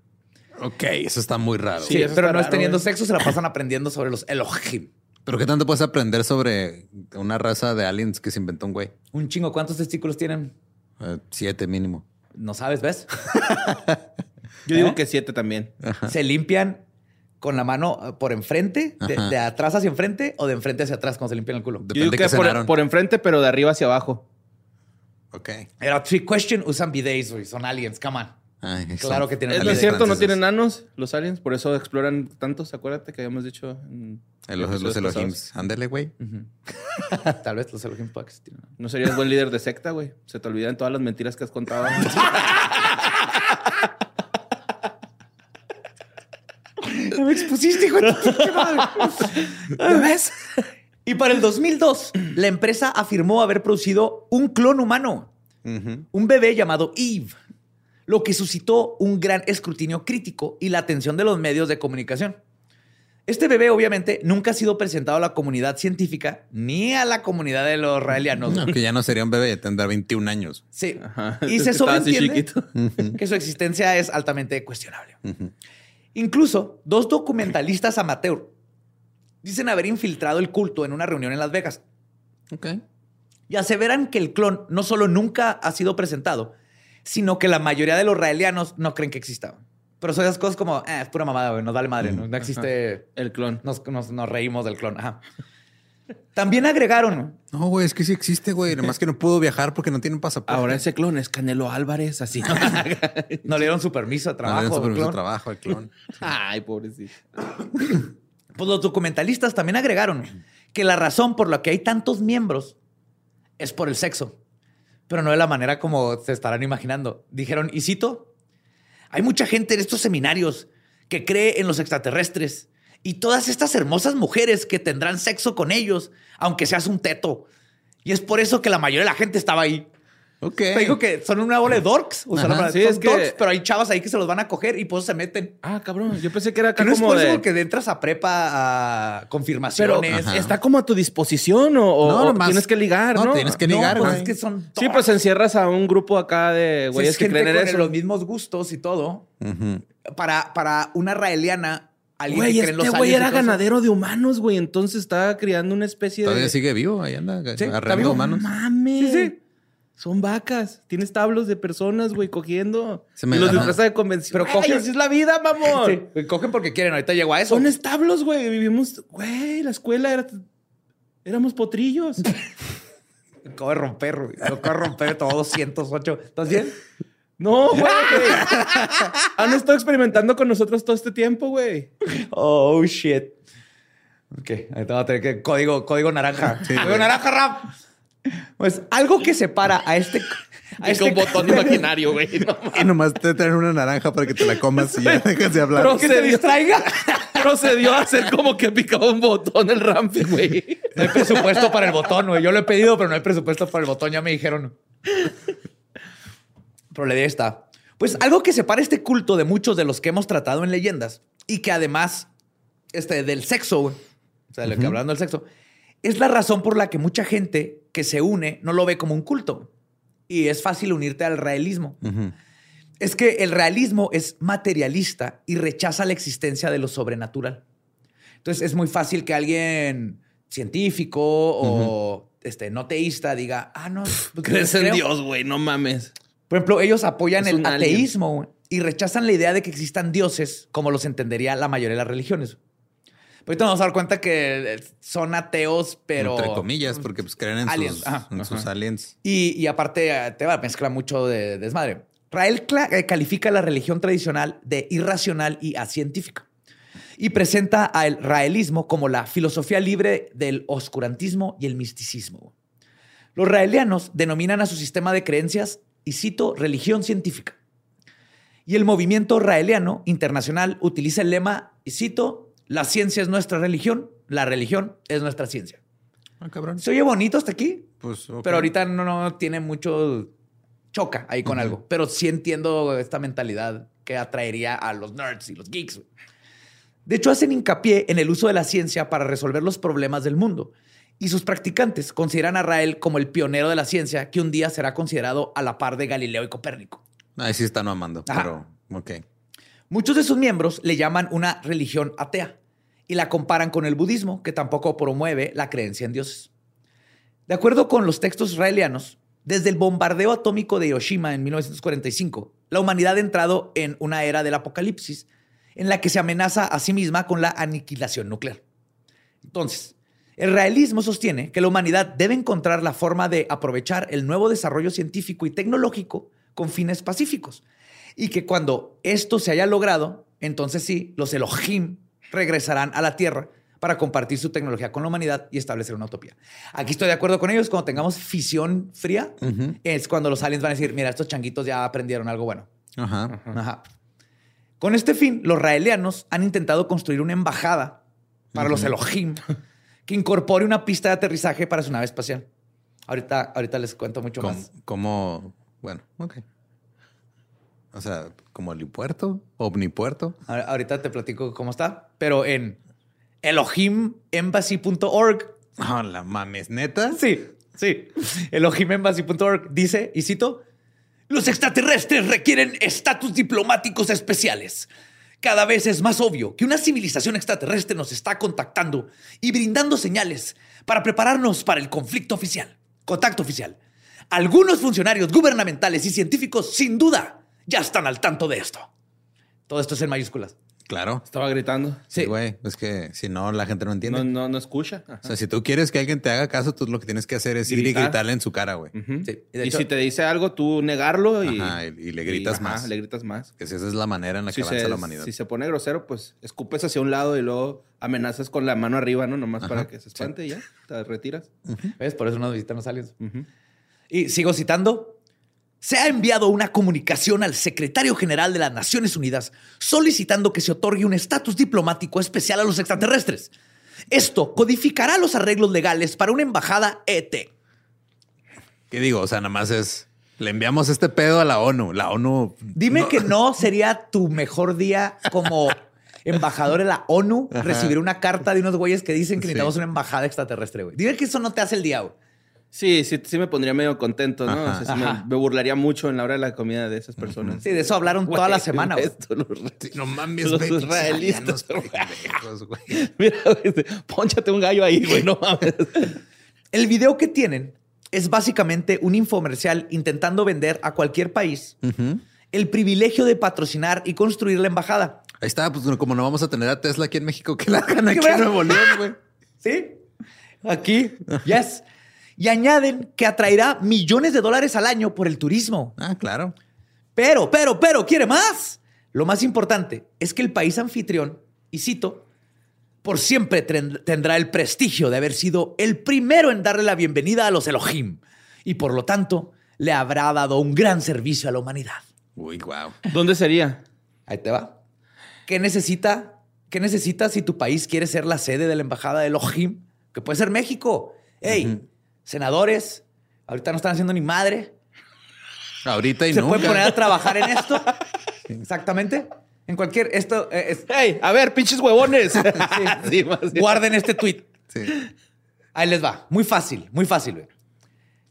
Ok, eso está muy raro. Sí, pero no es teniendo güey. sexo, se la pasan aprendiendo sobre los Elohim. Pero ¿qué tanto puedes aprender sobre una raza de aliens que se inventó un güey? Un chingo, ¿cuántos testículos tienen? Eh, siete mínimo. No sabes, ¿ves? (laughs) Yo digo ¿Eh? que siete también. Se limpian con la mano eh, por enfrente, de, atrás hacia enfrente o de enfrente hacia atrás cuando se limpian el culo. Depende Yo digo que por, cenaron. por enfrente, pero de arriba hacia abajo. Ok. Era trick question, usan bidets, güey. Son aliens, come on. Claro que tienen Es lo cierto, no tienen nanos los aliens, por eso exploran tantos, acuérdate que habíamos dicho. en El- Los, los. Elohims. Ándale, güey. (laughs) Tal vez los Elohim puedan existir. ¿no? Serías buen líder de secta, güey. Se te olvidan todas las mentiras que has contado. (laughs) Me expusiste, madre. ¿Ya ves? Y para el 2002, la empresa afirmó haber producido un clon humano, un bebé llamado Eve, lo que suscitó un gran escrutinio crítico y la atención de los medios de comunicación. Este bebé, obviamente, nunca ha sido presentado a la comunidad científica ni a la comunidad de los israelianos. No, que ya no sería un bebé, tendrá 21 años. Sí. Ajá. Y Es se sobreentiende chiquito. que su existencia es altamente cuestionable. Incluso dos documentalistas amateur dicen haber infiltrado el culto en una reunión en Las Vegas Ok. y aseveran que el clon no solo nunca ha sido presentado, sino que la mayoría de los israelianos no creen que exista. Pero son esas cosas como, eh, es pura mamada, güey, nos vale madre, no, no existe, El clon. nos, nos- nos reímos del clon. Ajá. También agregaron, No, güey, es que sí existe, güey. Nada más que no pudo viajar porque no tienen pasaporte. Ahora ese clon es Canelo Álvarez, así. (laughs) no le dieron su permiso de No le dieron trabajo. su permiso de trabajo al clon. (laughs) Ay, pobrecito. (coughs) Pues los documentalistas también agregaron que la razón por la que hay tantos miembros es por el sexo, pero no de la manera como se estarán imaginando. Dijeron, y cito, hay mucha gente en estos seminarios que cree en los extraterrestres y todas estas hermosas mujeres que tendrán sexo con ellos, aunque seas un teto. Y es por eso que la mayoría de la gente estaba ahí. Ok. Te digo que son una bola de dorks. O sea, Ajá, la verdad, sí, son es que- dorks, pero hay chavas ahí que se los van a coger y por eso se meten. Ah, cabrón. Yo pensé que era Que acá no es como por eso de... que entras a prepa a Pero confirmaciones. Ajá. está como a tu disposición o, o- No, o nomás- tienes que ligar, ¿no? no, tienes que ligar, pues güey. es que son Sí, pues encierras a un grupo acá de güeyes güeyes que creen en con eso. los mismos gustos y todo. Para, para una raeliana, alguien Güey, que cree en los este güey era ganadero de humanos, güey. Entonces estaba criando una especie Todavía de... sigue vivo, ahí anda, Sí, vivo. humanos. Mames. Sí, sí. Son vacas. Tienes tablos de personas, güey, cogiendo. Se me- y los disfraza de convención. Pero Pero coge- así es la vida, mamón. Sí, cogen porque quieren. Ahorita llego a eso. Son establos, güey. Vivimos... Güey, la escuela era... Éramos potrillos. (laughs) Acabo de romper, güey. Acabo de romper todo 208. ¿Estás bien? No, güey. Han estado experimentando con nosotros todo este tiempo, güey. Oh, shit. Ok, ahorita va a tener que... Código, código naranja. código naranja, rap. Pues algo que separa a este... (laughs) A Es un botón imaginario, güey. (laughs) No. Y nomás te traen una naranja para que te la comas y ya dejas de hablar. Pero- que se distraiga. (laughs) Procedió a hacer como que picaba un botón el Ramfi, güey. No hay presupuesto para el botón, güey. Yo lo he pedido, pero no hay presupuesto para el botón. Ya me dijeron. Pero la idea está. Pues algo que separa este culto de muchos de los que hemos tratado en leyendas y que además este, del sexo, güey, o sea, de lo que hablando del sexo, es la razón por la que mucha gente que se une no lo ve como un culto. Y es fácil unirte al realismo. Es que el realismo es materialista y rechaza la existencia de lo sobrenatural. Entonces es muy fácil que alguien científico o este, no teísta diga, ah, no, pues, Crees en creo". Dios, güey. No mames. Por ejemplo, ellos apoyan Es el ateísmo y rechazan la idea de que existan dioses como los entendería la mayoría de las religiones. Ahorita nos vamos a dar cuenta que eh, son ateos, pero. Entre comillas, porque pues creen en Aliens, sus, ajá, en sus aliens. Y, y aparte, eh, te va a mezclar mucho de, desmadre. Rael eh, califica la religión tradicional de irracional y acientífica. Y presenta al raelismo como la filosofía libre del oscurantismo y el misticismo. Los raelianos denominan a su sistema de creencias, y cito, religión científica. Y el movimiento raeliano internacional utiliza el lema, y cito, la ciencia es nuestra religión, la religión es nuestra ciencia. Ah, cabrón. ¿Se oye bonito hasta aquí? Pues, ok. Pero ahorita no, no tiene mucho choca ahí con algo. Pero sí entiendo esta mentalidad que atraería a los nerds y los geeks. De hecho, hacen hincapié en el uso de la ciencia para resolver los problemas del mundo. Y sus practicantes consideran a Rael como el pionero de la ciencia que un día será considerado a la par de Galileo y Copérnico. Ahí sí están mamando, Ajá. pero ok. Muchos de sus miembros le llaman una religión atea y la comparan con el budismo, que tampoco promueve la creencia en dioses. De acuerdo con los textos israelianos, desde el bombardeo atómico de Hiroshima en 1945, la humanidad ha entrado en una era del apocalipsis en la que se amenaza a sí misma con la aniquilación nuclear. Entonces, el realismo sostiene que la humanidad debe encontrar la forma de aprovechar el nuevo desarrollo científico y tecnológico con fines pacíficos. Y que cuando esto se haya logrado, entonces sí, los Elohim regresarán a la Tierra para compartir su tecnología con la humanidad y establecer una utopía. Aquí estoy de acuerdo con ellos. Cuando tengamos fisión fría, es cuando los aliens van a decir, mira, estos changuitos ya aprendieron algo bueno. Ajá. Ajá. Con este fin, los raelianos han intentado construir una embajada para los Elohim (laughs) que incorpore una pista de aterrizaje para su nave espacial. Ahorita, ahorita les cuento mucho más. como- bueno, ok. O sea, como helipuerto, omnipuerto. Ahor- Ahorita te platico cómo está, pero en elohimembassy.org. Ah, la mames, neta. Sí, sí. Elohimembassy.org dice, y cito, los extraterrestres requieren estatus diplomáticos especiales. Cada vez es más obvio que una civilización extraterrestre nos está contactando y brindando señales para prepararnos para el conflicto oficial, contacto oficial. Algunos funcionarios gubernamentales y científicos, sin duda, ya están al tanto de esto. Todo esto es en mayúsculas. Claro. Estaba gritando. Sí, Sí. güey. Es que si no, la gente no entiende. No, no, no escucha. Ajá. O sea, si tú quieres que alguien te haga caso, tú lo que tienes que hacer es ir y Gritar. gritarle en su cara, güey. Sí, y de Y, hecho- si te dice algo, tú negarlo y, Ajá, y- y le gritas más. Le gritas más. Que si esa es la manera en la que avanza se, la humanidad. si se pone grosero, pues escupes hacia un lado y luego amenazas con la mano arriba, ¿no? Nomás Ajá, para que se espante y ya, te retiras. ¿Ves? Por eso nos visitan los aliens. Y sigo citando. Se ha enviado una comunicación al secretario general de las Naciones Unidas solicitando que se otorgue un estatus diplomático especial a los extraterrestres. Esto codificará los arreglos legales para una embajada ET. ¿Qué digo? O sea, nada más es. Le enviamos este pedo a la ONU. La ONU. Dime que no (laughs) sería tu mejor día como embajador de la ONU recibir una carta de unos güeyes que dicen que Sí. necesitamos una embajada extraterrestre, güey. Dime que eso no te hace el día, güey. Sí, sí, sí me pondría medio contento, ¿no? Ajá. O sea, sí me, burlaría mucho en la hora de la comida de esas personas. Sí, de eso hablaron toda la semana, güey. esto, los- Sí, no mames, Los güey, israelitas, güey. (laughs) Mira, güey, pónchate un gallo ahí, güey, no mames. (laughs) El video que tienen es básicamente un infomercial intentando vender a cualquier país el privilegio de patrocinar y construir la embajada. Ahí está, pues como no vamos a tener a Tesla aquí en México, que la hagan (laughs) aquí en Nuevo León, güey. ¿Sí? Aquí. Yes. Y añaden que atraerá millones de dólares al año por el turismo. Ah, claro. Pero, pero, pero, ¿quiere más? Lo más importante es que el país anfitrión, y cito, por siempre tendrá el prestigio de haber sido el primero en darle la bienvenida a los Elohim y por lo tanto le habrá dado un gran servicio a la humanidad. Uy, wow. ¿Dónde sería? Ahí te va. ¿Qué necesita? ¿Qué necesitas si tu país quiere ser la sede de la embajada de Elohim? Que puede ser México. Hey, senadores, ahorita no están haciendo ni madre. Ahorita y ¿Se nunca. pueden poner a trabajar en esto? (laughs) Exactamente. En cualquier... Esto... eh, es- ¡Ey! A ver, pinches huevones. (laughs) (laughs) Sí, más bien. guarden este tweet. Sí. Ahí les va. Muy fácil, muy fácil. güey.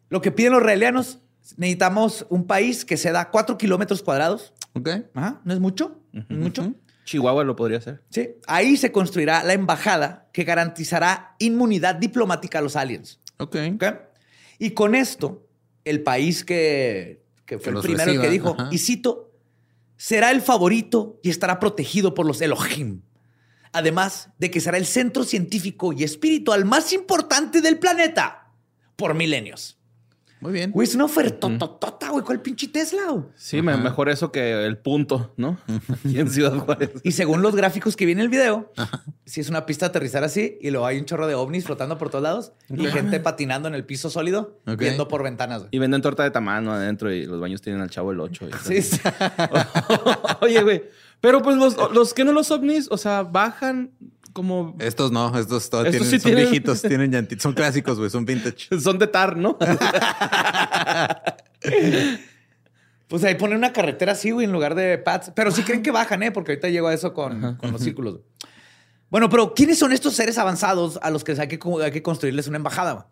Lo que piden los israelianos, necesitamos un país que se da cuatro kilómetros cuadrados. Ok. Ajá, no es mucho, no es mucho. Chihuahua lo podría hacer. Sí. Ahí se construirá la embajada que garantizará inmunidad diplomática a los aliens. Ok. ¿ok? Y con esto, el país que, que fue Que el primero reciba, que dijo, ajá. y cito, será el favorito y estará protegido por los Elohim. Además de que será el centro científico y espiritual más importante del planeta por milenios. Muy bien. Güey, es una ofertototota, güey. ¿Cuál pinche Tesla? güey? Sí, me- mejor eso que el punto, ¿no? (laughs) Aquí en Ciudad Juárez. Y según los gráficos que vi en el video, si es una pista de aterrizar así y luego hay un chorro de ovnis flotando por todos lados y gente patinando en el piso sólido Ok. viendo por ventanas. güey. Y venden torta de tamano adentro y los baños tienen al chavo el 8. (laughs) Sí, sí. (laughs) Oye, güey. Pero pues los, los que no los ovnis, o sea, bajan como... Estos no, estos Estos tienen, sí son tienen- viejitos, (laughs) tienen llantitas, son clásicos, güey, son vintage. (laughs) Son de tar, ¿no? (laughs) Pues ahí ponen una carretera así, güey, en lugar de pads. Pero sí creen que bajan, ¿eh? Porque ahorita llego a eso con, con los círculos. Bueno, pero ¿quiénes son estos seres avanzados a los que hay que, hay que construirles una embajada?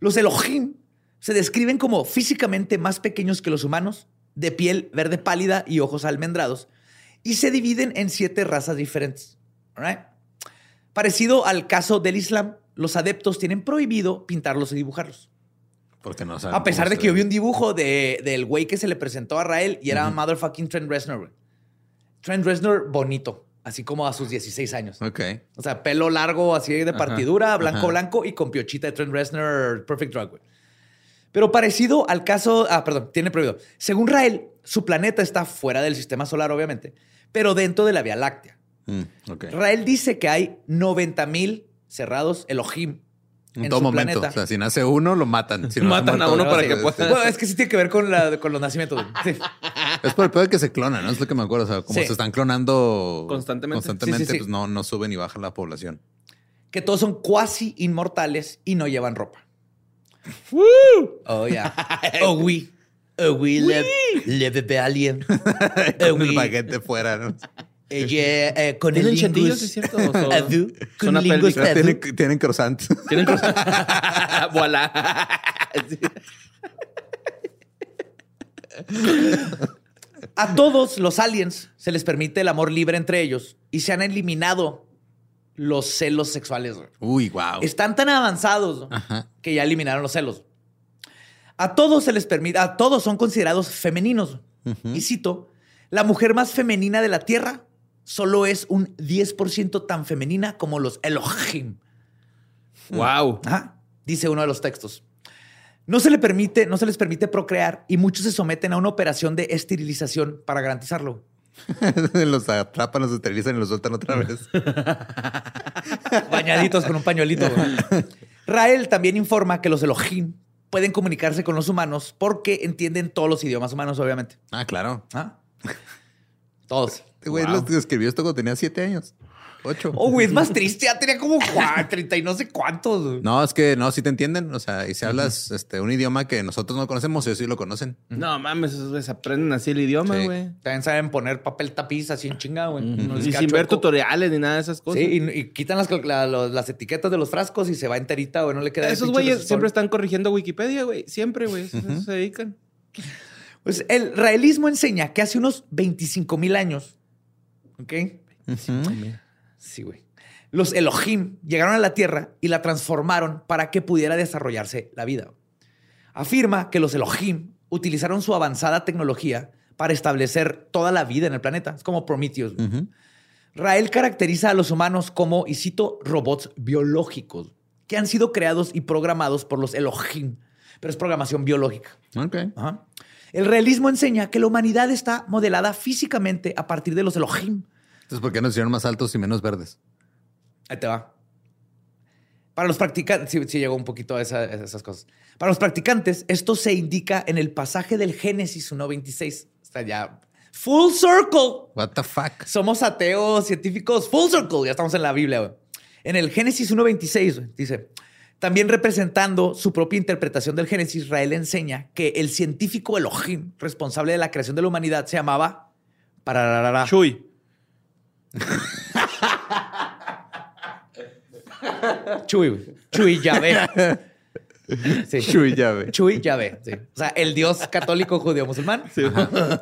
Los Elohim se describen como físicamente más pequeños que los humanos, de piel verde pálida y ojos almendrados, y se dividen en siete razas diferentes. All right? Parecido al caso del Islam, los adeptos tienen prohibido pintarlos y dibujarlos. Porque no saben A pesar de que yo vi un dibujo de, del güey que se le presentó a Rael y era motherfucking Trent Reznor. Trent Reznor bonito, así como a sus 16 años. Ok. O sea, pelo largo, así de partidura, blanco, blanco y con piochita de Trent Reznor, Perfect Drug, güey. Pero parecido al caso, ah, perdón, tiene prohibido. Según Rael, su planeta está fuera del sistema solar, obviamente, pero dentro de la Vía Láctea. Mm. Rael dice que hay 90 mil cerrados Elohim En en todo su momento. planeta. O sea, si nace uno, lo matan. Si no Matan a uno para sí, que sí, pueda- sí. Bueno, es que sí tiene que ver con, la, con los nacimientos. Sí. Es por el pedo de que se clonan, ¿no? Es lo que me acuerdo. O sea, como Sí. se están clonando Constantemente. constantemente, Sí, sí, sí. pues no, no suben y bajan la población. que todos son cuasi inmortales y no llevan ropa. Oh, yeah. (laughs) Oh, we. Oh, we live, live. Oh, Con el we. baguette de fuera, ¿no? Eh, yeah, eh, con el ¿Tienen chetillos, lingus. sí es cierto? ¿O son- Adu, con lingus. Tienen, tienen croissant. (laughs) Tienen cosas. (laughs) voilà. A todos los aliens se les permite el amor libre entre ellos y se han eliminado los celos sexuales. güey. Uy, wow. Están tan avanzados ¿no? Ajá. que ya eliminaron los celos. A todos se les permite, a todos son considerados femeninos. Y cito, la mujer más femenina de la Tierra solo es un 10% tan femenina como los Elohim. Wow. Ajá, dice uno de los textos. No se, le permite, no se les permite procrear y muchos se someten a una operación de esterilización para garantizarlo. (laughs) los atrapan, los esterilizan y los sueltan otra vez. Bañaditos con un pañuelito. Rael también informa que los Elohim pueden comunicarse con los humanos porque entienden todos los idiomas humanos, obviamente. Ah, claro. ¿Ah? Todos. Güey Wow. los escribió esto cuando tenía siete años. Ocho. Oh, güey, es más triste. Ya tenía como cua- 30 y no sé cuántos. güey. No, es que no, sí te entienden. O sea, y si hablas este, un idioma que nosotros no conocemos, ellos sí lo conocen. No mames, esos güeyes aprenden así el idioma, Sí. güey. También saben poner papel tapiz así en chinga, güey. Les Y sin ver tutoriales ni nada de esas cosas. Sí, y, y quitan las, la- los- las etiquetas de los frascos y se va enterita, güey. No le queda Esos güeyes siempre están corrigiendo Wikipedia, güey. Siempre, güey. Eso se dedican. Pues el raelismo enseña que hace unos 25 mil años, ¿ok? Sí, güey. Los Elohim llegaron a la Tierra y la transformaron para que pudiera desarrollarse la vida. Afirma que los Elohim utilizaron su avanzada tecnología para establecer toda la vida en el planeta. Es como Prometheus. Rael caracteriza a los humanos como, y cito, robots biológicos que han sido creados y programados por los Elohim, pero es programación biológica. Ok. Ajá. El realismo enseña que la humanidad está modelada físicamente a partir de los Elohim. Entonces, ¿por qué nos hicieron más altos y menos verdes? Ahí te va. Para los practicantes, sí, sí llegó un poquito a, esa- a esas cosas. Para los practicantes, esto se indica en el pasaje del Génesis 1.26. Está ya full circle. What the fuck? Somos ateos científicos full circle. Ya estamos en la Biblia. güey. En el Génesis 1.26 güey, dice, también representando su propia interpretación del Génesis, Israel enseña que el científico Elohim, responsable de la creación de la humanidad, se llamaba... Parararara. Chuy. Chuy. Chuy Yahvé. (laughs) Sí. (laughs) Chuy, ya ve. Chuy Yahvé. sí. O sea, el dios católico judío musulmán.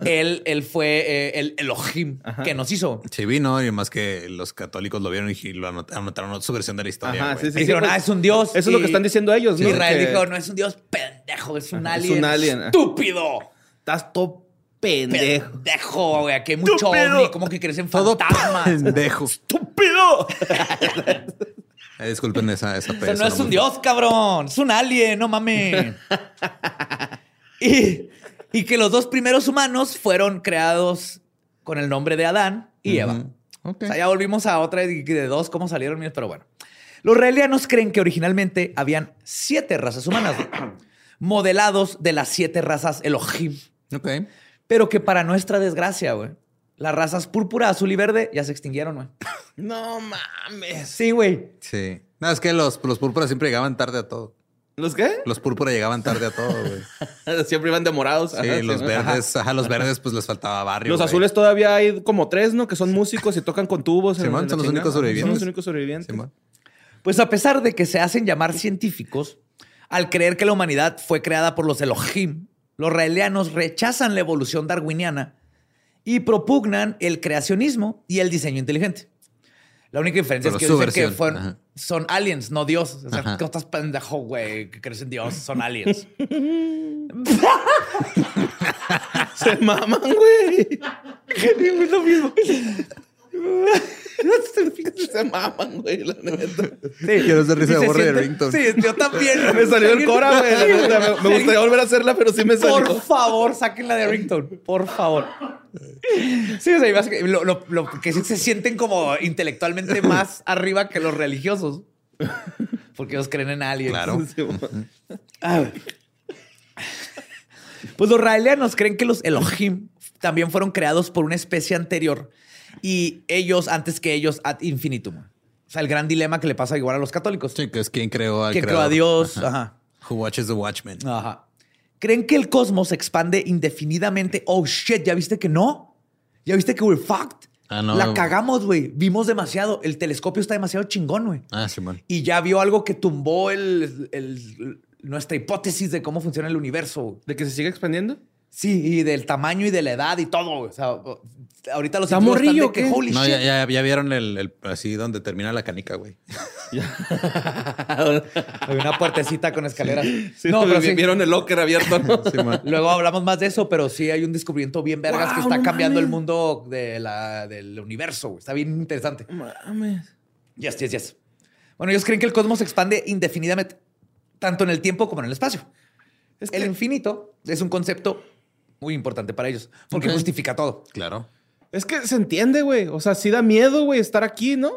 Él, él fue eh, el Elohim que nos hizo. Sí, vino y más que los católicos lo vieron y lo anot- anotaron su versión de la historia. Ajá, sí, sí. Dijeron, pues, ah, es un dios. Eso es lo que están diciendo ellos, ¿no? Israel Que dijo, no es un dios pendejo, es un Ajá, es alien. un alien. Estúpido. Estás todo pendejo. Pendejo, güey. Aquí hay mucho ovni, como que crecen Todo fantasmas. pendejo. Estúpido. (laughs) Eh, disculpen esa, esa O sea, peso, no es un dios, cabrón. Es un alien, no mames. (laughs) y, y que los dos primeros humanos fueron creados con el nombre de Adán y Eva. O sea, ya volvimos a otra de, dos, cómo salieron, pero bueno. Los raelianos creen que originalmente habían siete razas humanas, (coughs) modelados de las siete razas Elohim. Ok. Pero que para nuestra desgracia, güey, las razas púrpura, azul y verde ya se extinguieron, güey. (laughs) No mames. Sí, güey. Sí. No, es que los, los púrpuras siempre llegaban tarde a todo. ¿Los qué? Los púrpuras llegaban tarde a todo, güey. (laughs) Siempre iban demorados. Sí, Ajá, los verdes, ajá, los verdes, pues les faltaba barrio. Los güey. azules todavía hay como tres, ¿no? Que son músicos y tocan con tubos. en- Simón, en son los chingada. únicos sobrevivientes. Son los únicos sobrevivientes. Simón. Pues a pesar de que se hacen llamar científicos, al creer que la humanidad fue creada por los Elohim, los raelianos rechazan la evolución darwiniana y propugnan el creacionismo y el diseño inteligente. La única diferencia Pero es que dicen que versión, fueron- ajá. son aliens, no Dios. O sea, Ajá. ¿qué estás pendejo, güey? Que crees en Dios, son aliens. (laughs) Se maman, güey. (laughs) es lo mismo. (laughs) (laughs) Se maman, güey, la neta. Sí. Quiero hacer risa de Borre de Rington. Sí, yo también. (laughs) Me salió el Cora, güey. Me, me gustaría volver a hacerla, pero sí me salió. Por favor, sáquenla de Rington. Por favor. Sí, o sea, lo, lo- lo que sí se sienten como intelectualmente (laughs) más arriba que los religiosos. Porque ellos creen en alguien. Claro. Ah. Pues los raelianos creen que los Elohim también fueron creados por una especie anterior y ellos antes que ellos ad infinitum. O sea, el gran dilema que le pasa igual a los católicos. Sí, que es quien creó al ¿Quién creó a. Dios? Ajá. Ajá. Who watches the Watchmen. Ajá. ¿Creen que el cosmos se expande indefinidamente? Oh shit, ¿ya viste que no? ¿Ya viste que we're fucked? Ah, no. La cagamos, güey. Vimos demasiado. El telescopio está demasiado chingón, güey. Ah, Simón. Y ya vio algo que tumbó el, el- nuestra hipótesis de cómo funciona el universo. güey. ¿De que se sigue expandiendo? Sí, y del tamaño y de la edad y todo. güey. O sea, ahorita los ¿Está científicos morrillo están de que, holy No, shit. ya, ya, ya vieron el, el- así donde termina la canica, güey. (laughs) Hay una puertecita con escaleras. Sí, no, pero sí. vieron el locker abierto. (laughs) Luego hablamos más de eso, pero sí hay un descubrimiento bien vergas que está no cambiando el mundo de la- del universo. güey. Está bien interesante. Mames. Yes, yes, yes. Bueno, ellos creen que el cosmos se expande indefinidamente, tanto en el tiempo como en el espacio. Es El infinito es un concepto muy importante para ellos, porque justifica todo. Claro. es que se entiende, güey. O sea, sí da miedo, güey, estar aquí, ¿no?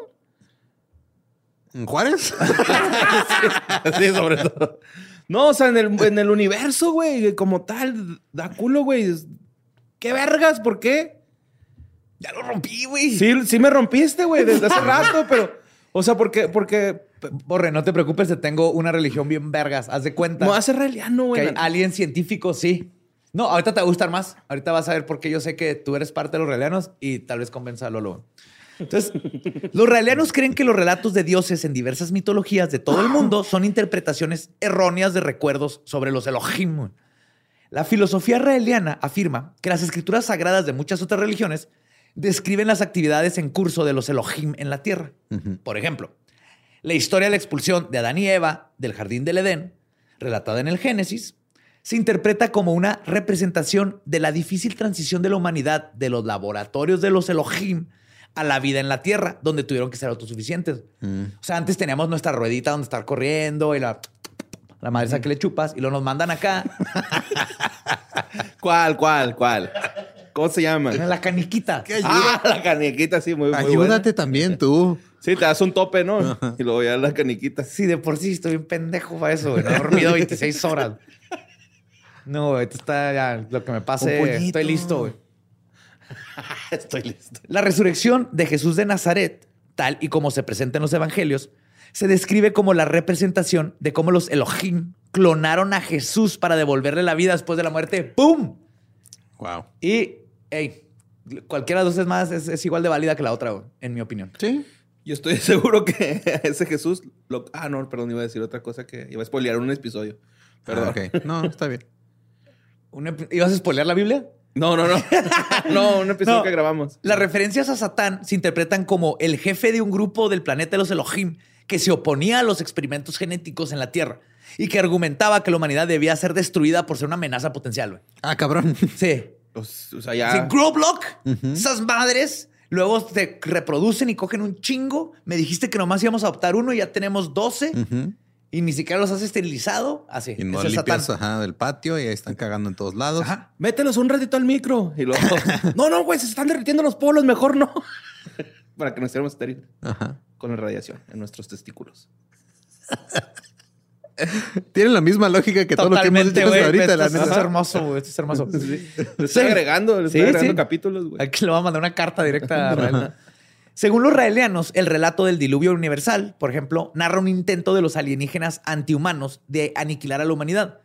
¿En Juárez? (laughs) Sí, sobre todo. No, o sea, en el, en el universo, güey, como tal, da culo, güey. ¿Qué vergas? ¿Por qué? Ya lo rompí, güey. Sí, sí me rompiste, güey, desde hace rato, (laughs) pero. O sea, porque, porque Borre, no te preocupes, te tengo una religión bien vergas. Haz de cuenta no hace reliano, que güey. hay aliens científicos, sí. No, ahorita te va a gustar más. Ahorita vas a ver por qué yo sé que tú eres parte de los realianos y tal vez convenza a Lolo. Entonces, (laughs) los realianos creen que los relatos de dioses en diversas mitologías de todo el mundo (laughs) son interpretaciones erróneas de recuerdos sobre los Elohim. La filosofía raeliana afirma que las escrituras sagradas de muchas otras religiones describen las actividades en curso de los Elohim en la tierra. Por ejemplo, la historia de la expulsión de Adán y Eva del jardín del Edén, relatada en el Génesis, se interpreta como una representación de la difícil transición de la humanidad de los laboratorios de los Elohim a la vida en la tierra, donde tuvieron que ser autosuficientes. O sea, antes teníamos nuestra ruedita donde estar corriendo y la, la madre esa que le chupas y luego nos mandan acá (laughs) ¿Cuál, cuál, cuál? ¿Cómo se llama? la caniquita. Ah, la caniquita, sí, muy, muy buena. Ayúdate también tú. Sí, te das un tope, ¿no? Y luego ya la caniquita. Sí, de por sí estoy bien pendejo para eso, güey. No he dormido 26 horas. No, güey, esto está ya lo que me pase. Estoy listo, güey. (laughs) Estoy listo. La resurrección de Jesús de Nazaret, tal y como se presenta en los evangelios, se describe como la representación de cómo los Elohim clonaron a Jesús para devolverle la vida después de la muerte. ¡Pum! Wow. Y, hey, cualquiera de las dos es más, es, es igual de válida que la otra, güey, en mi opinión. Sí. Yo estoy (laughs) seguro que (laughs) ese Jesús... Lo... Ah, no, perdón, iba a decir otra cosa que iba a spoilear un episodio. Perdón. Perdón. ok. No, está bien. ¿Ibas a spoilear la Biblia? No, no, no. (laughs) no, un episodio No. que grabamos. Las referencias a Satán se interpretan como el jefe de un grupo del planeta de los Elohim que se oponía a los experimentos genéticos en la Tierra y que argumentaba que la humanidad debía ser destruida por ser una amenaza potencial. Ah, cabrón. Sí. O, o sea, ya... Sí, Groblock, esas madres Luego se reproducen y cogen un chingo. Me dijiste que nomás íbamos a adoptar uno y ya tenemos 12. Ujú. Y ni siquiera los has esterilizado. Así. Y no es el limpias ajá, del patio y ahí están cagando en todos lados. Ajá. Mételos un ratito al micro. Y luego, (laughs) no, no, güey, se están derritiendo los polos, mejor no. (laughs) Para que no estemos estériles Ajá. con la radiación en nuestros testículos. (laughs) Tienen la misma lógica que todo lo que hemos Totalmente, dicho güey. ahorita, Esto, la esto neta. es hermoso, güey. Esto es hermoso. Le estoy agregando, le estoy Sí, agregando sí. capítulos, güey. Aquí le voy a mandar una carta directa a Rael. Según los raelianos, el relato del diluvio universal, por ejemplo, narra un intento de los alienígenas antihumanos de aniquilar a la humanidad,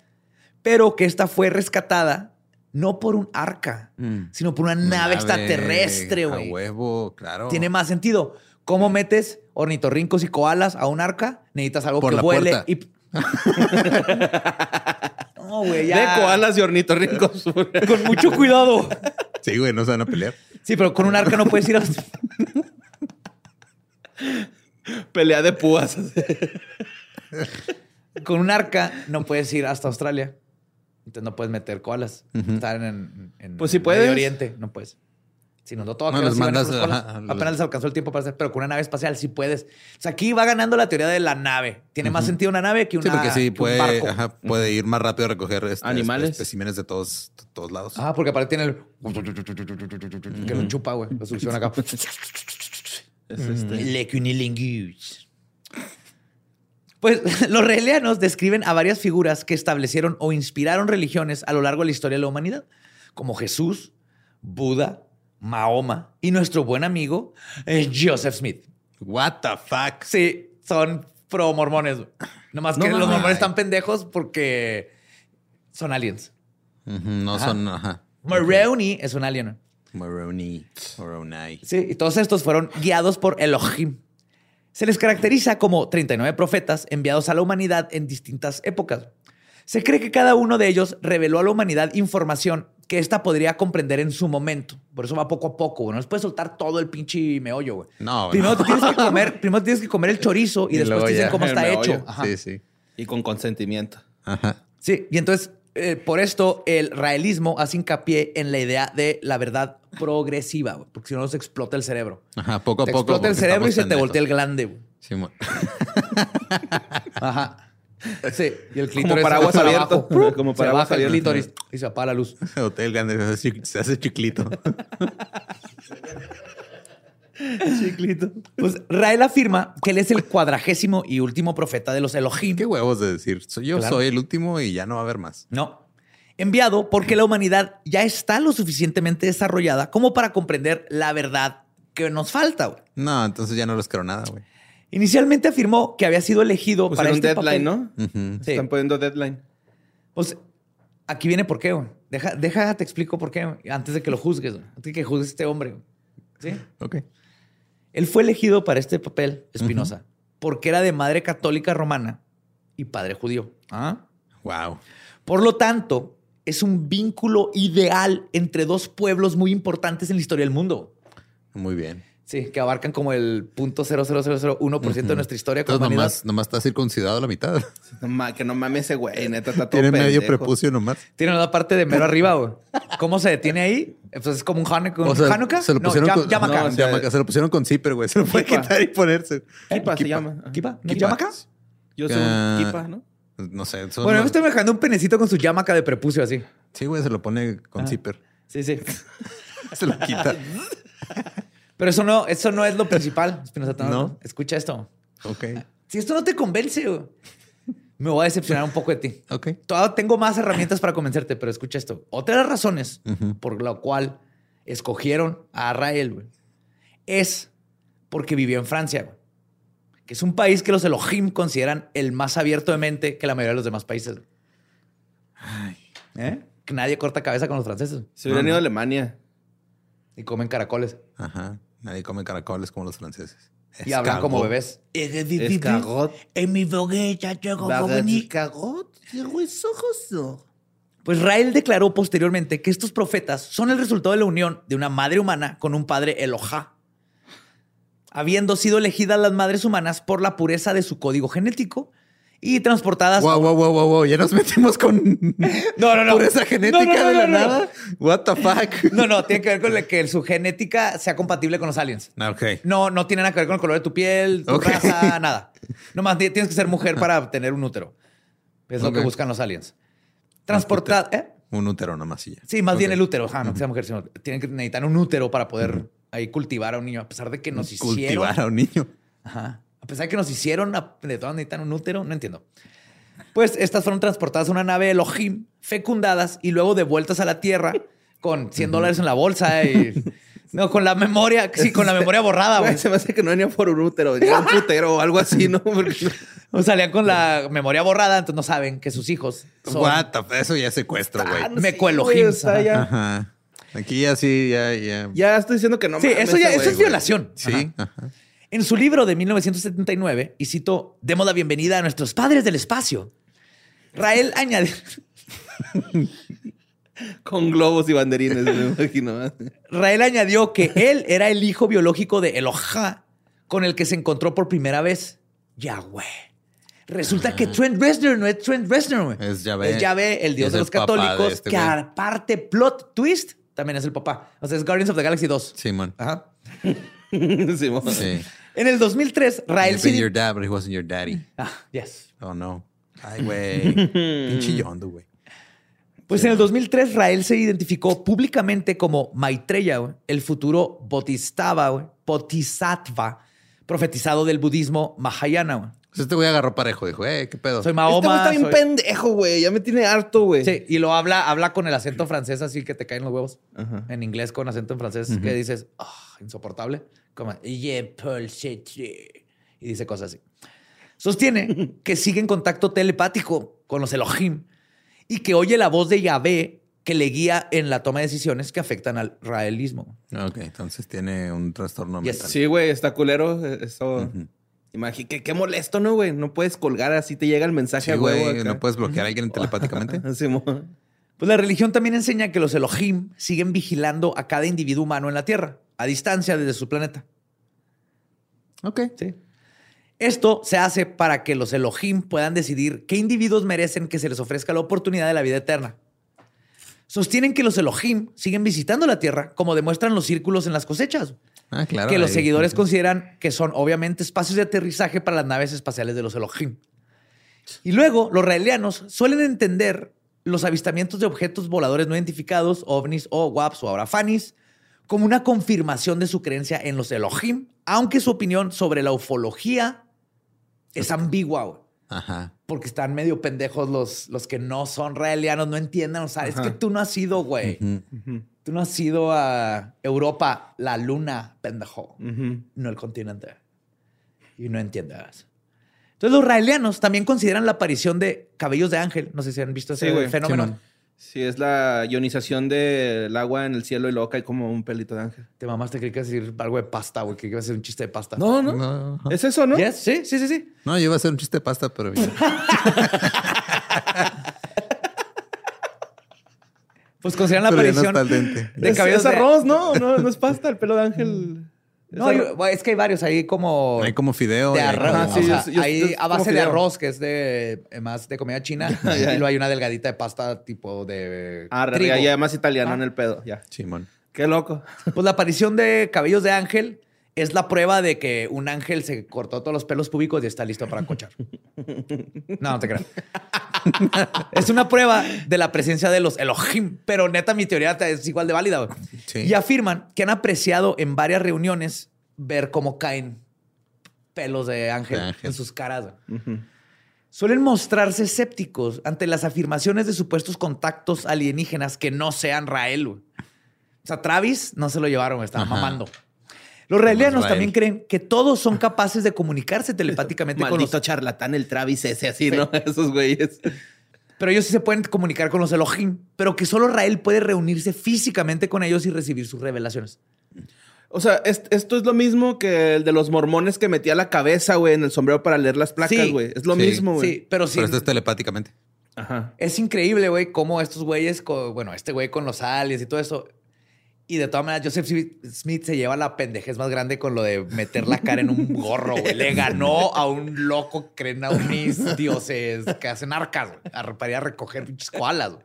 pero que esta fue rescatada no por un arca, Mm. sino por una nave extraterrestre, A güey. huevo, claro. Tiene más sentido. ¿Cómo metes ornitorrincos y koalas a un arca? Necesitas algo Por que la vuele puerta. y... (laughs) no, güey, ya. De koalas y ornitorrincos. Con mucho cuidado. Sí, güey, no se van a pelear. Sí, pero con un arca no puedes ir a... (laughs) Pelea de púas. con un arca no puedes ir hasta Australia. Entonces no puedes meter koalas. Estar en, en Pues sí Medio puedes. Oriente, no puedes. Si no, no todo No, los mandas, ajá, los- Apenas les alcanzó el tiempo para hacer, pero con una nave espacial sí puedes. O sea, aquí va ganando la teoría de la nave. Tiene más sentido una nave que una Sí, porque sí un puede, barco. ajá, puede ir más rápido a recoger este, Animales. especímenes de todos, todos lados. Ah, porque aparte tiene el... Que lo chupa, güey. Lo succiona acá. (laughs) Es este. Le cunilingus. Pues (laughs) los reelianos describen a varias figuras que establecieron o inspiraron religiones a lo largo de la historia de la humanidad, como Jesús, Buda, Mahoma y nuestro buen amigo eh, Joseph Smith. What the fuck? Sí, son pro mormones. Nomás No que los mormones están pendejos porque son aliens. No Ajá. son, ajá. Moroni es un alien. Moroni. Moroni. Sí, y todos estos fueron guiados por Elohim. Se les caracteriza como 39 profetas enviados a la humanidad en distintas épocas. Se cree que cada uno de ellos reveló a la humanidad información que ésta podría comprender en su momento. Por eso va poco a poco. güey. No les puedes soltar todo el pinche meollo, güey. No, Primero no. te tienes que comer, (laughs) primero tienes que comer el chorizo y, Y después te dicen ya cómo está hecho. Ajá. Sí, sí. Y con consentimiento. Ajá. Sí, y entonces eh, por esto el raelismo hace hincapié en la idea de la verdad progresiva, porque si no se explota el cerebro. Ajá, poco a te poco. explota el cerebro y se te voltea el glande. güey. Sí, (laughs) Ajá. Sí, y el Como clítoris paraguas se va para abierto. abajo. Como se paraguas baja el abierto. clítoris y se apaga la luz. (laughs) Hotel grande, se hace chi- se hace chiclito. (laughs) Chiclito. Pues Rael afirma que él es el cuadragésimo y último profeta de los Elohim. Qué huevos de decir. Soy yo Claro. soy el último y ya no va a haber más. No. Enviado porque la humanidad ya está lo suficientemente desarrollada como para comprender la verdad que nos falta. güey. No, entonces ya no les creo nada, güey. Inicialmente afirmó que había sido elegido Pues para un este deadline, papel. ¿no? Ujú. Sí. Están poniendo deadline. Pues aquí viene por qué, güey. Deja, deja, te explico por qué, güey, antes de que lo juzgues, güey. antes de que juzgues a este hombre. güey. ¿Sí? Ok. Él fue elegido para este papel, Espinosa, porque era de madre católica romana y padre judío. ¿Ah? Wow. Por lo tanto, es un vínculo ideal entre dos pueblos muy importantes en la historia del mundo. Muy bien. Sí, que abarcan como el punto de nuestra historia como Entonces humanidad. nomás, nomás está circuncidado a la mitad. No que no mames ese güey, neta, está todo Tiene medio prepucio nomás. Tiene una parte de mero arriba, güey. ¿Cómo se detiene ahí? Pues es como un Hanukkah. O sea, ¿Hanukkah? se lo No, pusieron con, yamaka. no, o sea, yamaka. Se lo pusieron con zipper, güey. Se lo puede Kipa. quitar y ponerse. Kipa se llama. ¿Kipa? ¿No Kipa. yamaka? Yo soy Ah. un kipa, ¿no? No sé. Bueno, me los- estoy dejando un penecito con su yamaka de prepucio así. Sí, güey, se lo pone con zipper. Sí, sí. (laughs) Se lo quita. (laughs) Pero eso no, eso no es lo principal. Espinosa, no. No. Escucha esto. ok. Si esto no te convence, me voy a decepcionar un poco de ti. Ok. Todavía tengo más herramientas para convencerte, pero escucha esto. Otra de las razones por la cual escogieron a Rael es porque vivió en Francia, que es un país que los Elohim consideran el más abierto de mente que la mayoría de los demás países. ¿Eh? Que nadie corta cabeza con los franceses Se hubieran ido a Alemania. y comen caracoles Ajá. Nadie come caracoles como los franceses. y hablan como bebés. Escargot. En mi bogueta llegó Escargot. Pues Rael declaró posteriormente que estos profetas son el resultado de la unión de una madre humana con un padre Elohá, habiendo sido elegidas las madres humanas por la pureza de su código genético y transportadas. Wow, wow, wow, wow, wow. Ya nos metimos con. (laughs) No, no, no. Por esa genética No, no, de la nada. What the fuck? No, no, tiene que ver con que su genética sea compatible con los aliens. Ah. No, no tiene nada que ver con el color de tu piel, tu Ok. raza, (laughs) nada. Nomás ti- tienes que ser mujer para tener un útero. Es lo Ok. que buscan los aliens. Transportar. ¿eh? Un útero nomás y ya. Sí, más bien el útero. Ajá, no que sea mujer, sino tienen que necesitar un útero para poder ahí cultivar a un niño. A pesar de que nos hicieron. Cultivar a un niño. Ajá. A pesar de que nos hicieron, a- de todas necesitan un útero, no entiendo. Pues estas fueron transportadas a una nave Elohim, fecundadas y luego devueltas a la Tierra con 100 dólares en la bolsa y. No, con la memoria, sí, con la memoria borrada, Güey, (laughs) se me hace que no venía por un útero, venía un putero o algo así, ¿no? Porque O salían con la memoria borrada, entonces no saben que sus hijos son What the Eso ya es secuestro, güey. Ah, Elohim, está ajá. ya, Ajá. Aquí ya sí, ya, ya. ya estoy diciendo que no Sí, mames, eso ya eso güey, es güey. violación. Sí. Ajá. Ajá. En su libro de 1979, y cito, demos la bienvenida a nuestros padres del espacio. Rael añade, (laughs) Con globos y banderines, me imagino. Rael añadió que él era el hijo biológico de Elohá, con el que se encontró por primera vez. Yahweh. Resulta que Trent Reznor no es Trent Reznor, güey. Es Yahvé. Es Yahvé, el dios Es de los de católicos, este que aparte, plot twist, también es el papá. O sea, es Guardians of the Galaxy 2. Simón. Ajá. (laughs) Sí. En el 2003, Rael been your dad, but he wasn't your daddy. Ah, yes. Oh, no. Ay, güey. (laughs) Pinche yondo, güey. Pues en el 2003, Rael se identificó públicamente como Maitreya, güey, el futuro Bodhisattva, güey, Bodhisattva, profetizado del budismo Mahayana. Pues este güey agarró parejo. Dijo, eh, ¿qué pedo? Soy Este güey Mahoma. está bien soy- pendejo, güey. Ya me tiene harto, güey. Sí, y lo habla, habla con el acento francés, así que te caen los huevos. Ajá. En inglés con acento en francés, que dices, "Ah, insoportable. Como, "Je peux sais-tu", y dice cosas así. Sostiene (laughs) que sigue en contacto telepático con los Elohim y que oye la voz de Yahvé que le guía en la toma de decisiones que afectan al raelismo. Ok, entonces tiene un trastorno Yes. mental. Sí, güey, está culero. eh, Eso. Imagínate, qué, qué molesto, ¿no, güey? No puedes colgar así, te llega el mensaje Sí, güey. acá. No puedes bloquear a alguien telepáticamente. (laughs) Pues la religión también enseña que los Elohim siguen vigilando a cada individuo humano en la Tierra, a distancia desde su planeta. Ok. Sí. Esto se hace para que los Elohim puedan decidir qué individuos merecen que se les ofrezca la oportunidad de la vida eterna. Sostienen que los Elohim siguen visitando la Tierra, como demuestran los círculos en las cosechas, Ah, claro. que los ahí. seguidores consideran que son obviamente espacios de aterrizaje para las naves espaciales de los Elohim. Y luego, los raelianos suelen entender los avistamientos de objetos voladores no identificados, ovnis o WAPs o ahora FANIS, como una confirmación de su creencia en los Elohim, aunque su opinión sobre la ufología es ambigua, güey, Ajá. porque están medio pendejos los, los que no son raelianos, no entienden, o sea, es que tú no has ido, güey. Tú no has ido a Europa, la luna, pendejo, no el continente. Y no entiendes. Entonces, los raelianos también consideran la aparición de cabellos de ángel. No sé si han visto ese Sí, fenómeno. Sí, es la ionización del agua en el cielo y luego cae como un pelito de ángel. Te mamaste, creí que ibas a decir algo de pasta, güey, que iba a ser un chiste de pasta. No, no. No, Es eso, ¿no? Yes, Sí, sí, sí, sí. no, yo iba a hacer un chiste de pasta, pero (laughs) ya. Pues consideran la no aparición está al dente. de es, cabellos es de arroz, ¿no? (laughs) ¿no? No es pasta, el pelo de ángel. No, Es yo- que hay varios ahí como Hay como fideo. de y hay arroz. como- Ajá, sí, o sea, yo- yo- hay yo- a base de arroz, que es de eh, más de comida china. (laughs) Y luego hay una delgadita de pasta tipo de Ah, trigo. ya, ya más italiano Ah. en el pedo, ya. Simón. Qué loco. Pues la aparición de cabellos de ángel es la prueba de que un ángel se cortó todos los pelos públicos y está listo para cochar. No, no te creas. (laughs) es una prueba de la presencia de los Elohim, pero neta mi teoría es igual de válida. Sí. Y afirman que han apreciado en varias reuniones ver cómo caen pelos de ángel, De ángel. en sus caras. Suelen mostrarse escépticos ante las afirmaciones de supuestos contactos alienígenas que no sean Rael. O sea, Travis no se lo llevaron, estaba Ajá. mamando. Los raelianos también creen que todos son capaces de comunicarse (laughs) telepáticamente con los... Charlatán, el Travis ese así, ¿no? (laughs) Esos güeyes. Pero ellos sí se pueden comunicar con los Elohim, pero que solo Rael puede reunirse físicamente con ellos y recibir sus revelaciones. O sea, es- esto es lo mismo que el de los mormones que metía la cabeza, güey, en el sombrero para leer las placas, Sí. güey. Es lo Sí. mismo, güey. Sí, pero sí. Pero esto es telepáticamente. Ajá. Es increíble, güey, cómo estos güeyes, bueno, este güey con los aliens y todo eso, Y de todas maneras, Joseph Smith se lleva la pendejez más grande con lo de meter la cara en un gorro, güey. Le ganó a un loco que creen a unos dioses que hacen arcas, güey, a, para ir a recoger pinches koalas, güey.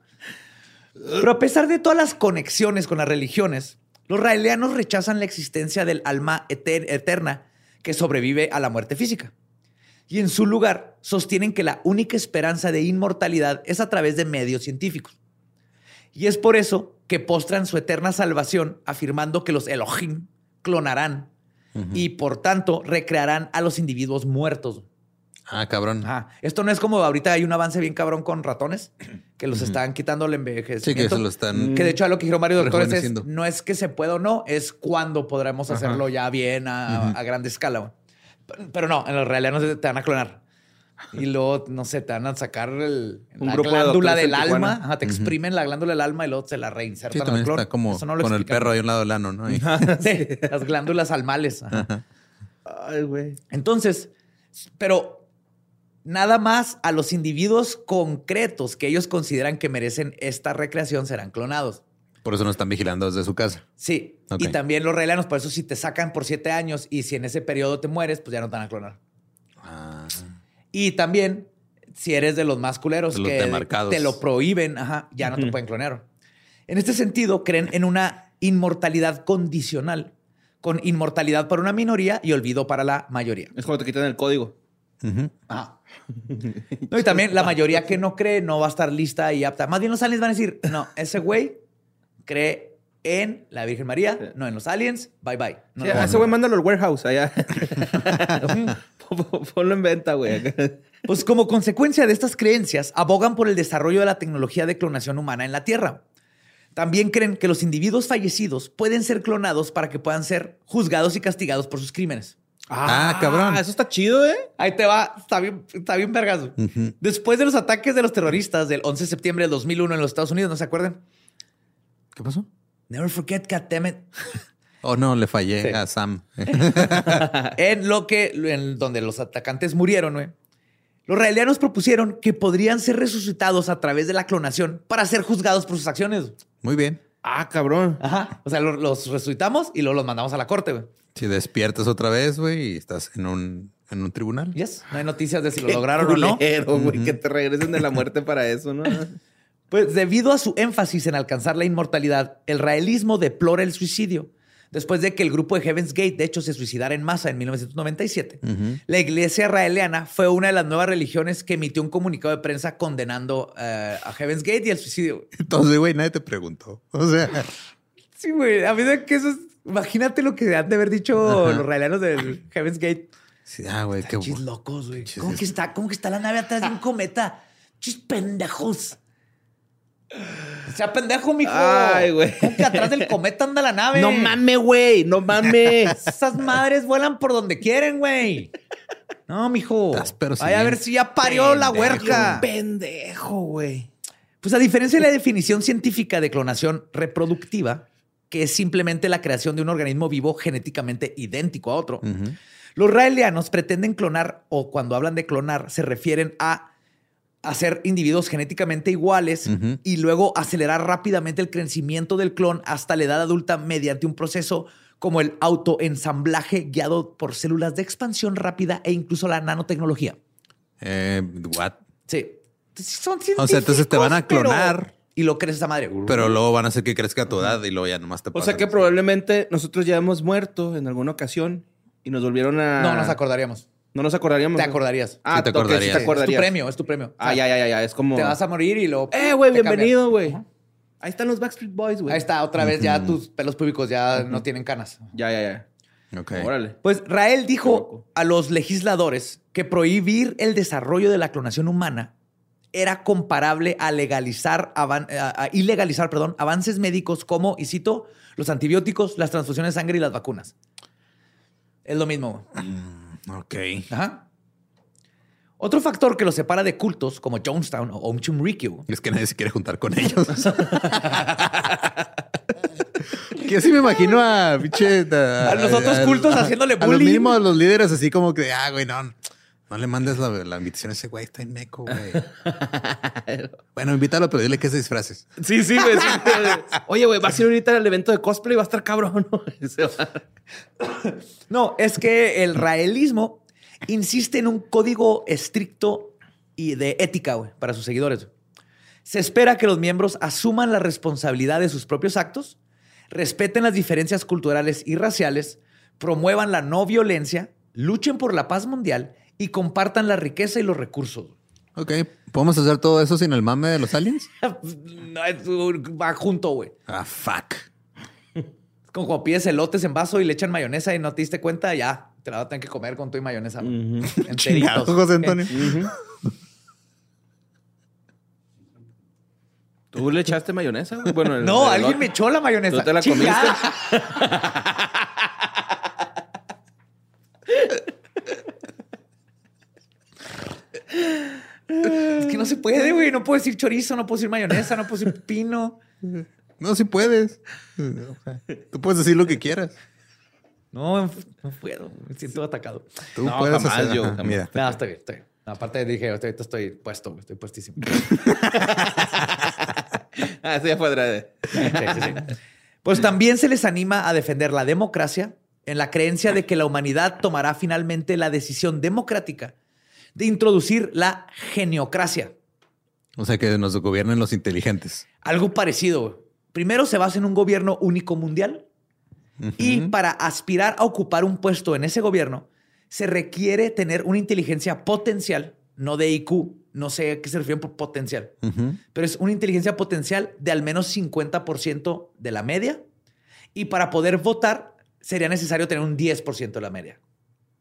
Pero a pesar de todas las conexiones con las religiones, los raelianos rechazan la existencia del alma eter- eterna que sobrevive a la muerte física. Y en su lugar sostienen que la única esperanza de inmortalidad es a través de medios científicos. Y es por eso que postran su eterna salvación afirmando que los Elohim clonarán y por tanto recrearán a los individuos muertos. Ah, cabrón. Ajá. Esto no es como ahorita hay un avance bien cabrón con ratones (clears throat) que los están quitando el envejecimiento. Sí, que se lo están. Que de hecho a lo que dijeron varios doctores es, no es que se pueda o no, es cuándo podremos Ajá. hacerlo ya bien a, a grande escala. Pero- no, en la realidad no se- te van a clonar. Y luego, no sé, te van a sacar el, Un la de glándula del alma. Ajá, te exprimen la glándula del alma y luego se la reinsertan Sí, al también está como Eso no lo con el perro ahí a un lado del ano, ¿no? (laughs) Y- Sí, las glándulas almales. Ajá. Ay, güey. Entonces, pero nada más a los individuos concretos que ellos consideran que merecen esta recreación serán clonados. Por eso no están vigilando desde su casa. Sí. Y también los realianos, por eso si te sacan por siete años y si en ese periodo te mueres, pues ya no te van a clonar. Ah, Y también, si eres de los más culeros los que demarcados. te lo prohíben, ajá, ya no te pueden clonar. En este sentido, creen en una inmortalidad condicional, con inmortalidad para una minoría y olvido para la mayoría. Es cuando te quitan el código. ujú. Ajá. No, y también la mayoría que no cree no va a estar lista y apta. Más bien los aliens van a decir, no, ese güey cree en la Virgen María, no en los aliens, bye bye. No, Sí, a ese güey mándalo al warehouse allá. (laughs) (laughs) Ponlo en venta, güey. (laughs) Pues como consecuencia de estas creencias, abogan por el desarrollo de la tecnología de clonación humana en la Tierra. También creen que los individuos fallecidos pueden ser clonados para que puedan ser juzgados y castigados por sus crímenes. Ah, cabrón. Eso está chido, ¿eh? Ahí te va, está bien, está bien. Ujú. Después de los ataques de los terroristas del 11 de septiembre del 2001 en los Estados Unidos, ¿no se acuerdan? ¿Qué pasó? Never forget, goddammit. Oh, no, le fallé Sí. a Sam. (laughs) en lo que, en donde los atacantes murieron, güey. Los israelianos propusieron que podrían ser resucitados a través de la clonación para ser juzgados por sus acciones. Muy bien. Ah, cabrón. Ajá. O sea, lo- los resucitamos y luego los mandamos a la corte, güey. Si despiertas otra vez, güey, y estás en un, en un tribunal. Yes. No hay noticias de si lo lograron o no. que te regresen de la muerte para eso, ¿no? (laughs) Pues debido a su énfasis en alcanzar la inmortalidad, el raelismo deplora el suicidio. Después de que el grupo de Heaven's Gate, de hecho, se suicidara en masa en 1997, Ujú. la iglesia raeliana fue una de las nuevas religiones que emitió un comunicado de prensa condenando eh, a Heaven's Gate y el suicidio. Entonces, güey, nadie te preguntó. O sea, Sí, güey. A mí de que eso es... Imagínate lo que han de haber dicho Ajá. los raelianos del Heaven's Gate. sí, ah, güey, qué locos, güey. ¿Cómo es- que está? ¿Cómo que está la nave atrás de un cometa? Chis pendejos. Sea, pendejo, mijo. Ay, güey. ¿Cómo que atrás del cometa anda la nave? No mames, güey. No mames. (laughs) Esas madres vuelan por donde quieren, güey. No, mijo. Estás pero Vaya a ver si ya parió la huerca. Pendejo, güey. Pues a diferencia de la definición científica de clonación reproductiva, que es simplemente la creación de un organismo vivo genéticamente idéntico a otro, los raelianos pretenden clonar, o cuando hablan de clonar, se refieren a hacer individuos genéticamente iguales y luego acelerar rápidamente el crecimiento del clon hasta la edad adulta mediante un proceso como el autoensamblaje guiado por células de expansión rápida e incluso la nanotecnología. Eh, what? Sí. Son O sea, entonces te van a científicos, pero- clonar. Y lo crees esa madre. Pero luego van a hacer que crezca a tu edad y luego ya nomás te O pasan. sea que probablemente nosotros ya hemos muerto en alguna ocasión y nos volvieron a. No nos acordaríamos. No nos acordaríamos. Te acordarías. Ah, Sí te acordarías. sí Es te tu Es tu acordarías. premio, es tu premio. Ah, ya, ya, ya, ya. Es como. Te vas a morir y lo. Eh, güey, bienvenido, güey. Ahí están los Backstreet Boys, güey. Ahí está, otra vez ya tus pelos públicos ya no tienen canas. Ya, ya, ya. Ok. Órale. Pues Rael dijo a los legisladores que prohibir el desarrollo de la clonación humana era comparable a legalizar, avan- a, a ilegalizar, perdón, avances médicos como, y cito, los antibióticos, las transfusiones de sangre y las vacunas. Es lo mismo. güey. Ok. Ajá. Otro factor que los separa de cultos como Jonestown o Om Rikyu Es que nadie se quiere juntar con ellos. (laughs) que así me imagino a pinche. A los otros cultos haciéndole A los bullying. mismos, los líderes, así como que, ah, güey, no. No le mandes la, la invitación a ese güey, está en meco, güey. (laughs) bueno, invítalo, pero dile que se disfraces. Sí, sí, güey. sí. Oye, güey, vas a ir ahorita al evento de cosplay y va a estar cabrón. (laughs) No, es que el raelismo insiste en un código estricto y de ética, güey, para sus seguidores. Se espera que los miembros asuman la responsabilidad de sus propios actos, respeten las diferencias culturales y raciales, promuevan la no violencia, luchen por la paz mundial y compartan la riqueza y los recursos. Ok, ¿podemos hacer todo eso sin el mame de los aliens? (laughs) No, es- Va junto, güey. Ah, fuck. Es como cuando pides elotes en vaso y le echan mayonesa y no te diste cuenta, ya te la vas a tener que comer con tu y mayonesa. güey. Enteritos. (laughs) Chingado, José Antonio. ¿Tú le echaste mayonesa? güey? Bueno, el- No, el alguien me echó la mayonesa. ¿Tú te la Chingada. (laughs) Es que no se puede, güey. No puedo decir chorizo, no puedo decir mayonesa, no puedo decir pino. No, si puedes. O sea, Tú puedes decir lo que quieras. No, no puedo. Me siento atacado. Tú No, puedes jamás, hacer. yo, jamás. Mira, No, estoy bien, estoy bien. No, aparte dije, ahorita estoy puesto, estoy puestísimo. (laughs) (laughs) Ah, sí, ya fue adrede. Sí, sí, sí. Pues también se les anima a defender la democracia en la creencia de que la humanidad tomará finalmente la decisión democrática de introducir la geniocracia. o sea, que nos gobiernen los inteligentes. Algo parecido. Primero se basa en un gobierno único mundial y para aspirar a ocupar un puesto en ese gobierno se requiere tener una inteligencia potencial, no de IQ, no sé a qué se refieren por potencial, pero es una inteligencia potencial de al menos 50% de la media. Y para poder votar sería necesario tener un 10% de la media.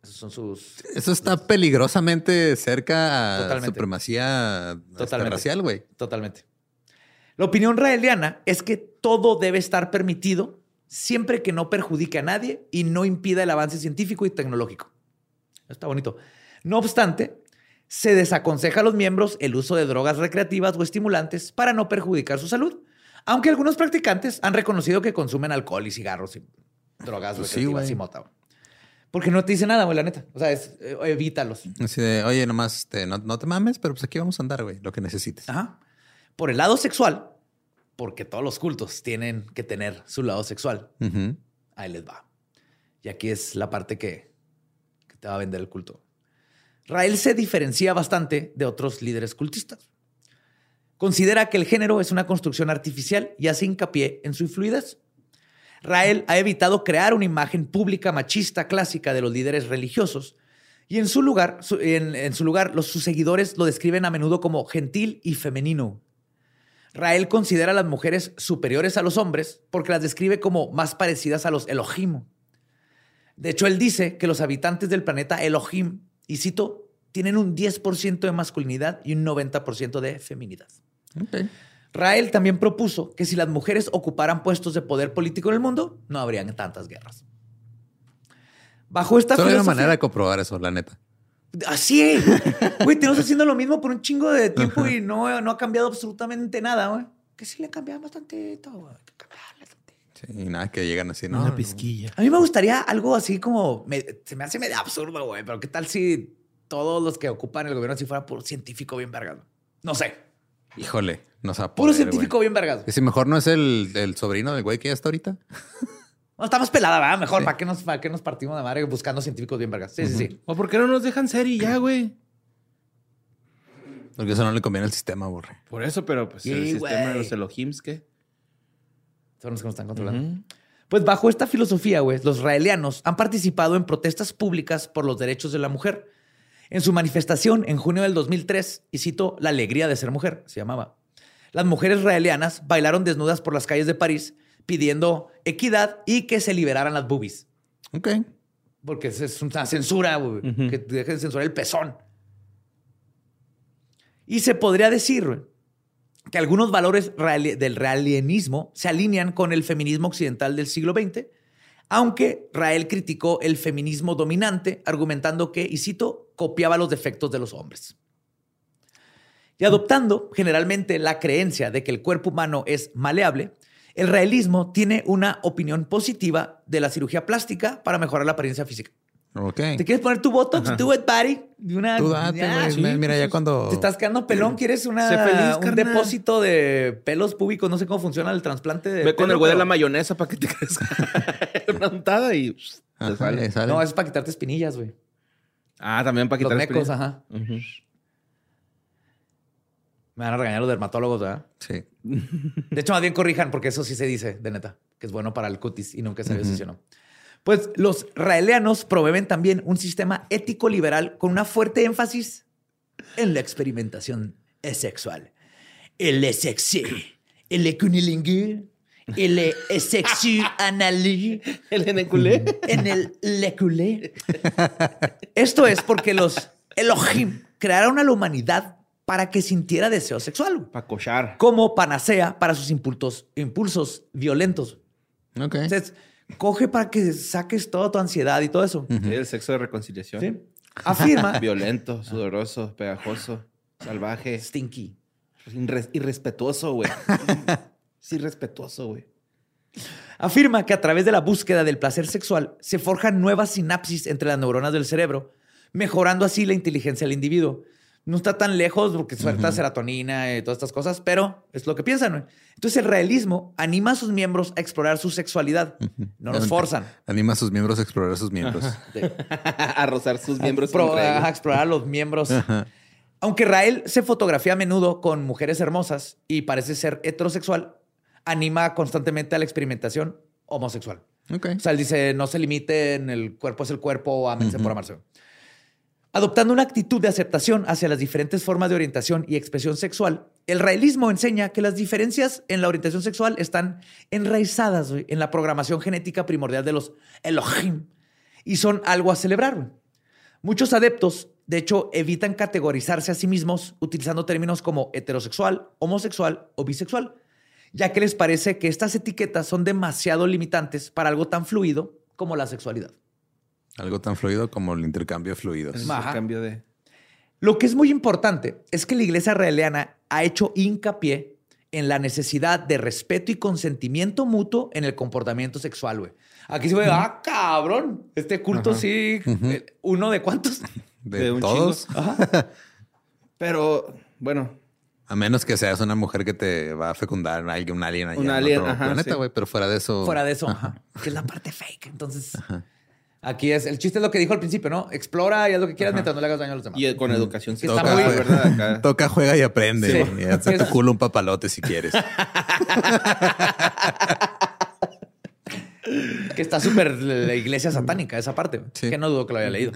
Esos son sus... Eso está peligrosamente cerca a Totalmente. supremacía Totalmente. racial, güey. Totalmente. La opinión raeliana es que todo debe estar permitido siempre que no perjudique a nadie y no impida el avance científico y tecnológico. Está bonito. No obstante, se desaconseja a los miembros el uso de drogas recreativas o estimulantes para no perjudicar su salud, aunque algunos practicantes han reconocido que consumen alcohol y cigarros y drogas Pues sí, recreativas güey. y mota. Porque no te dice nada, güey, la neta. O sea, es, eh, evítalos. Así de, oye, nomás este, no, no te mames, pero pues aquí vamos a andar, güey, lo que necesites. Ajá. Por el lado sexual, porque todos los cultos tienen que tener su lado sexual. Ahí les va. Y aquí es la parte que, que te va a vender el culto. Rael se diferencia bastante de otros líderes cultistas. Considera que el género es una construcción artificial y hace hincapié en su fluidez. Rael ha evitado crear una imagen pública machista clásica de los líderes religiosos y en su lugar, en, en su lugar los, sus seguidores lo describen a menudo como gentil y femenino. Rael considera a las mujeres superiores a los hombres porque las describe como más parecidas a los Elohim. De hecho, él dice que los habitantes del planeta Elohim, y cito, tienen un 10% de masculinidad y un 90% de feminidad. Rael también propuso que si las mujeres ocuparan puestos de poder político en el mundo, no habrían tantas guerras. Bajo esta Solo hay una filosofía- manera de comprobar eso, la neta. Así, güey, tenemos haciendo lo mismo por un chingo de tiempo y no, no ha cambiado absolutamente nada, güey. Que sí le cambiamos tantito, güey. hay que cambiarle tantito. Sí, y nada, que llegan así, ¿no? Una pizquilla. A mí me gustaría algo así como, me- se me hace medio absurdo, güey, pero ¿qué tal si todos los que ocupan el gobierno si fuera puro científico bien vergas? güey? No sé, Híjole, no se va a puro científico güey. bien vergas. Y si mejor no es el, el sobrino del güey que ya está ahorita. (laughs) No, está más pelada, ¿verdad? Mejor, Sí. ¿para, qué nos, ¿para qué nos partimos de madre buscando científicos bien vergas? Sí, sí, sí. ¿O por qué no nos dejan ser y ya, güey? (clears throat) Porque eso no le conviene al sistema, borre. Por eso, pero pues el Sí, sistema de güey. los Elohims, ¿qué? Son los que nos están controlando. Ujú. Pues bajo esta filosofía, güey, los raelianos han participado en protestas públicas por los derechos de la mujer. En su manifestación en junio del 2003, y cito, La alegría de ser mujer, se llamaba. Las mujeres raelianas bailaron desnudas por las calles de París pidiendo equidad y que se liberaran las boobies. Ok. Porque es- una censura, güey, Ujú. que dejen de censurar el pezón. Y se podría decir que algunos valores del realianismo se alinean con el feminismo occidental del siglo XX, aunque Rael criticó el feminismo dominante, argumentando que, y cito, copiaba los defectos de los hombres. Y adoptando generalmente la creencia de que el cuerpo humano es maleable, el realismo tiene una opinión positiva de la cirugía plástica para mejorar la apariencia física. Ok. ¿Te quieres poner tu Botox? It, buddy. De Una, Tú date, Ya, sí. Mira, ya cuando... Te estás quedando pelón, ¿quieres una, feliz, un carnal. depósito de pelos públicos? No sé cómo funciona el trasplante de Ve con el güey de la mayonesa para que te (laughs) crezca una untada y Ajá, sale. le sale. No, es para quitarte espinillas, güey. Ah, también para Los quitar mecos, experiencia. ajá. Me van a regañar los dermatólogos, ¿verdad? Sí. De hecho, más bien corrijan, porque eso sí se dice, de neta, que es bueno para el cutis y nunca se posicionó. Pues los raelianos promueven también un sistema ético liberal con una fuerte énfasis en la experimentación sexual. El sexy, el cunilingue, el sexy analí, El eneculé. en el leculé. Esto es porque los Elohim crearon a la humanidad para que sintiera deseo sexual Para cochar. como panacea para sus impulsos, impulsos violentos. Ok. Entonces, coge para que saques toda tu ansiedad y todo eso. Sí, el sexo de reconciliación. ¿Sí? Afirma (laughs) Violento, sudoroso, pegajoso, salvaje, Stinky. irre- irrespetuoso, güey. (laughs) Es irrespetuoso, güey. Afirma que a través de la búsqueda del placer sexual se forjan nuevas sinapsis entre las neuronas del cerebro, mejorando así la inteligencia del individuo. No está tan lejos porque suelta serotonina y todas estas cosas, pero es lo que piensan. Entonces el realismo anima a sus miembros a explorar su sexualidad. No los forzan. Anima a sus miembros a explorar a sus miembros. De- (laughs) a rozar sus miembros. Pro- entre ellos. a explorar a los miembros. Aunque Rael se fotografía a menudo con mujeres hermosas y parece ser heterosexual, anima constantemente a la experimentación homosexual. Ok. O sea, él dice, no se limiten, el cuerpo es el cuerpo, ámense por amarse. Adoptando una actitud de aceptación hacia las diferentes formas de orientación y expresión sexual, el raelismo enseña que las diferencias en la orientación sexual están enraizadas en la programación genética primordial de los Elohim y son algo a celebrar. Muchos adeptos, de hecho, evitan categorizarse a sí mismos utilizando términos como heterosexual, homosexual o bisexual, ya que les parece que estas etiquetas son demasiado limitantes para algo tan fluido como la sexualidad. Algo tan fluido como el intercambio de fluidos. El Ajá. cambio de. Lo que es muy importante es que la iglesia realiana ha hecho hincapié en la necesidad de respeto y consentimiento mutuo en el comportamiento sexual, güey. Aquí se ve, ah, cabrón, este culto sí, eh, uno de cuántos. (laughs) De, De un todos. (laughs) Pero, bueno, A menos que seas una mujer que te va a fecundar a alguien, un alien allá Un en alien, otro ajá, planeta, sí. güey. Pero fuera de eso... Fuera de eso, ajá, que es la parte fake. Entonces, aquí es, el chiste es lo que dijo al principio, ¿no? Explora y haz lo que quieras mientras no le hagas daño a los demás. y con educación Que sexual, está muy- ¿verdad? Acá. (laughs) Toca, juega y aprende. Sí. Y hazte tu culo un papalote si quieres. (laughs) que está súper la iglesia satánica, esa parte, Sí. que no dudo que lo haya leído.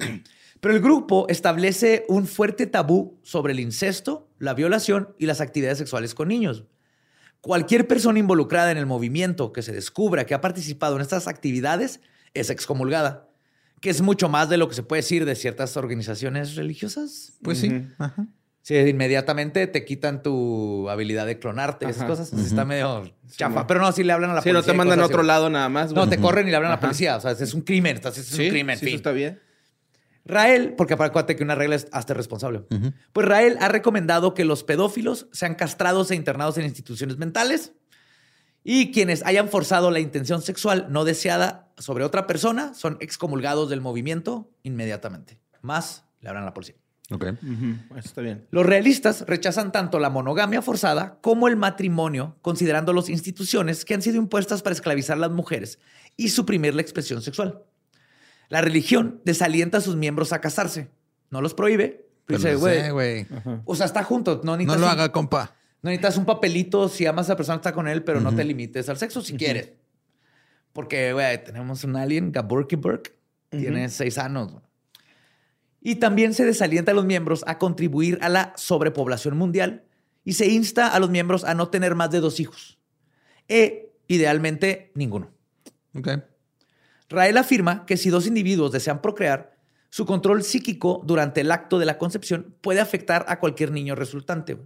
Pero el grupo establece un fuerte tabú sobre el incesto, la violación y las actividades sexuales con niños. Cualquier persona involucrada en el movimiento que se descubra que ha participado en estas actividades es excomulgada, que es mucho más de lo que se puede decir de ciertas organizaciones religiosas. Pues sí. Ajá. Sí, inmediatamente te quitan tu habilidad de clonarte, esas Ajá. cosas. Así Está medio chafa. Pero no, si le hablan a la Sí, no policía. te y mandan a así, otro lado nada más. No, te corren y le hablan a la Ajá. policía. O sea, es un crimen. Entonces, es Sí, un crimen. sí, fin. eso está bien. Rael, porque acuérdate que una regla es hasta responsable. Pues Rael ha recomendado que los pedófilos sean castrados e internados en instituciones mentales y quienes hayan forzado la intención sexual no deseada sobre otra persona son excomulgados del movimiento inmediatamente. Más le hablan a la policía. Ok. Eso está bien. Los realistas rechazan tanto la monogamia forzada como el matrimonio, considerándolos instituciones que han sido impuestas para esclavizar a las mujeres y suprimir la expresión sexual. La religión desalienta a sus miembros a casarse. No los prohíbe. Pero Dice, no güey, sé, güey. o sea, está junto. No, No necesitas lo haga, compa. No necesitas un papelito si amas a la persona que está con él, pero no te limites al sexo si quieres. Porque, güey, tenemos un alien, Gaburki Burke, tiene seis años. Y también se desalienta a los miembros a contribuir a la sobrepoblación mundial y se insta a los miembros a no tener más de dos hijos. E, idealmente, ninguno. Ok. Rael afirma que si dos individuos desean procrear, su control psíquico durante el acto de la concepción puede afectar a cualquier niño resultante.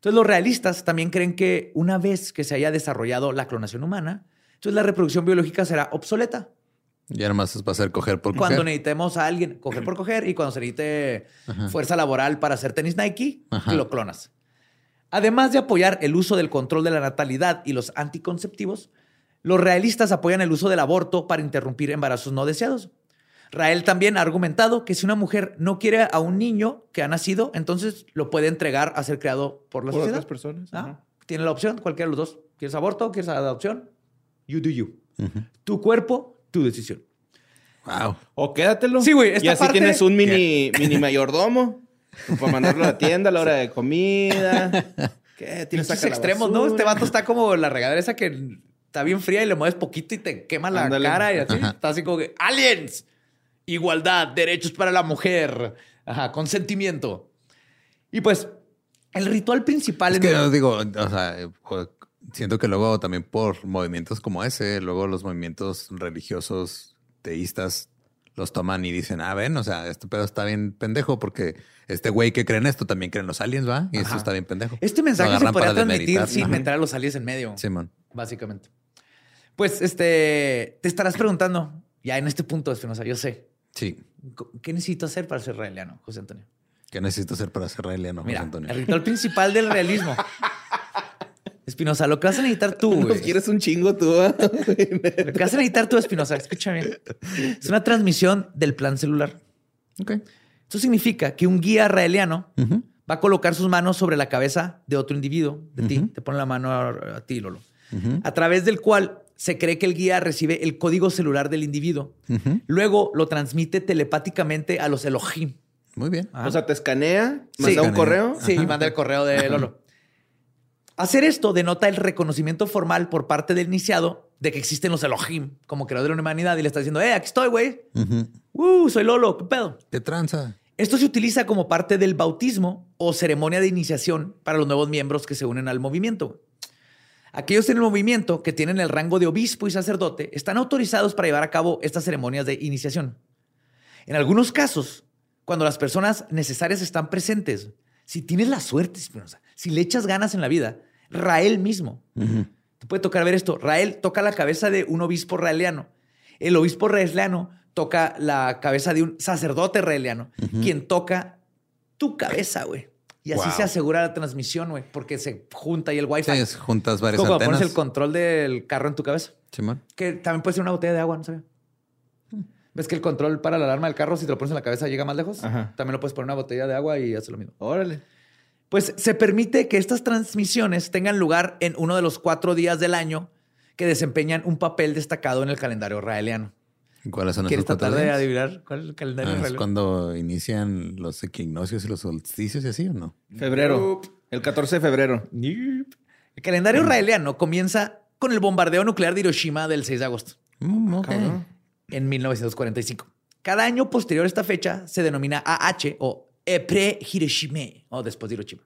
Entonces los realistas también creen que una vez que se haya desarrollado la clonación humana, entonces la reproducción biológica será obsoleta. Ya nomás es para hacer coger por Cuando coger. necesitemos a alguien coger por coger y cuando se necesite fuerza laboral para hacer tenis Nike, Ajá. lo clonas. Además de apoyar el uso del control de la natalidad y los anticonceptivos, los realistas apoyan el uso del aborto para interrumpir embarazos no deseados. Rael también ha argumentado que si una mujer no quiere a un niño que ha nacido, entonces lo puede entregar a ser creado por la Por sociedad. otras personas. Ah, Ajá. Tiene la opción, cualquiera de los dos. ¿Quieres aborto? ¿Quieres adopción? You do you. Tu cuerpo, tu decisión. Wow. O quédatelo. Sí, güey, Y así parte- tienes un mini, mini mayordomo para mandarlo a la tienda a la hora de comida. (laughs) ¿Qué? Tienes extremos, ¿no? Este vato está como la regadera esa que está bien fría y le mueves poquito y te quema la Ándale. cara y así. Está así como que aliens, igualdad, derechos para la mujer, ajá, consentimiento. Y pues el ritual principal Es en que yo digo, o sea, siento que luego también por movimientos como ese, luego los movimientos religiosos teístas los toman y dicen, ah, ven, o sea, este pedo está bien pendejo porque este güey que cree en esto también cree en los aliens, ¿va? Y esto está bien pendejo. este mensaje se podría transmitir sin Ajá. meter a los aliens en medio, Simón. básicamente. Pues este, te estarás preguntando, ya en este punto, Espinosa, yo sé, Sí. ¿qué necesito hacer para ser israeliano, José Antonio? ¿Qué necesito hacer para ser israeliano, José Antonio? el ritual principal del realismo. (laughs) Espinosa, lo que vas a necesitar tú, Nos güey. quieres un chingo tú. ¿ah? (laughs) Lo que vas a necesitar tú, Espinosa, escúchame bien. Es una transmisión del plan celular. Ok. Esto significa que un guía raeliano va a colocar sus manos sobre la cabeza de otro individuo, de ti. Te pone la mano a, a ti, Lolo. A través del cual se cree que el guía recibe el código celular del individuo. Luego lo transmite telepáticamente a los Elohim. Muy bien. Ajá. O sea, te escanea, Sí. manda un Escanea. correo. Sí, manda el correo de Lolo. Hacer esto denota el reconocimiento formal por parte del iniciado de que existen los Elohim como creador de la humanidad y le está diciendo, eh, aquí estoy, güey. Uh, soy Lolo, ¿qué pedo? ¿Qué tranza? Esto se utiliza como parte del bautismo o ceremonia de iniciación para los nuevos miembros que se unen al movimiento. Aquellos en el movimiento que tienen el rango de obispo y sacerdote están autorizados para llevar a cabo estas ceremonias de iniciación. En algunos casos, cuando las personas necesarias están presentes, si tienes la suerte, Espinosa, si le echas ganas en la vida, Rael mismo, te puede tocar ver esto. Rael toca la cabeza de un obispo raeliano. El obispo raeliano toca la cabeza de un sacerdote raeliano, quien toca tu cabeza, güey. Y así Wow. se asegura la transmisión, güey, porque se junta ahí el wifi. Sí, juntas varias Como antenas. pones el control del carro en tu cabeza. Simón. Que también puede ser una botella de agua, ¿no sabía? ¿Ves que el control para la alarma del carro, si te lo pones en la cabeza, llega más lejos? Ajá. También lo puedes poner en una botella de agua y hace lo mismo. Órale. Pues se permite que estas transmisiones tengan lugar en uno de los cuatro días del año que desempeñan un papel destacado en el calendario raeliano. ¿Cuáles son ¿Quieres esos cuatro tratar de adivinar cuál es el calendario Ah, ¿Es cuando inician los equinoccios y los solsticios y así o no? Febrero. El 14 de febrero. Nope. El calendario raeliano comienza con el bombardeo nuclear de Hiroshima del 6 de agosto Mm, ok. Cabrón. en 1945. Cada año posterior a esta fecha se denomina AH o Epre Hiroshime o después de Hiroshima.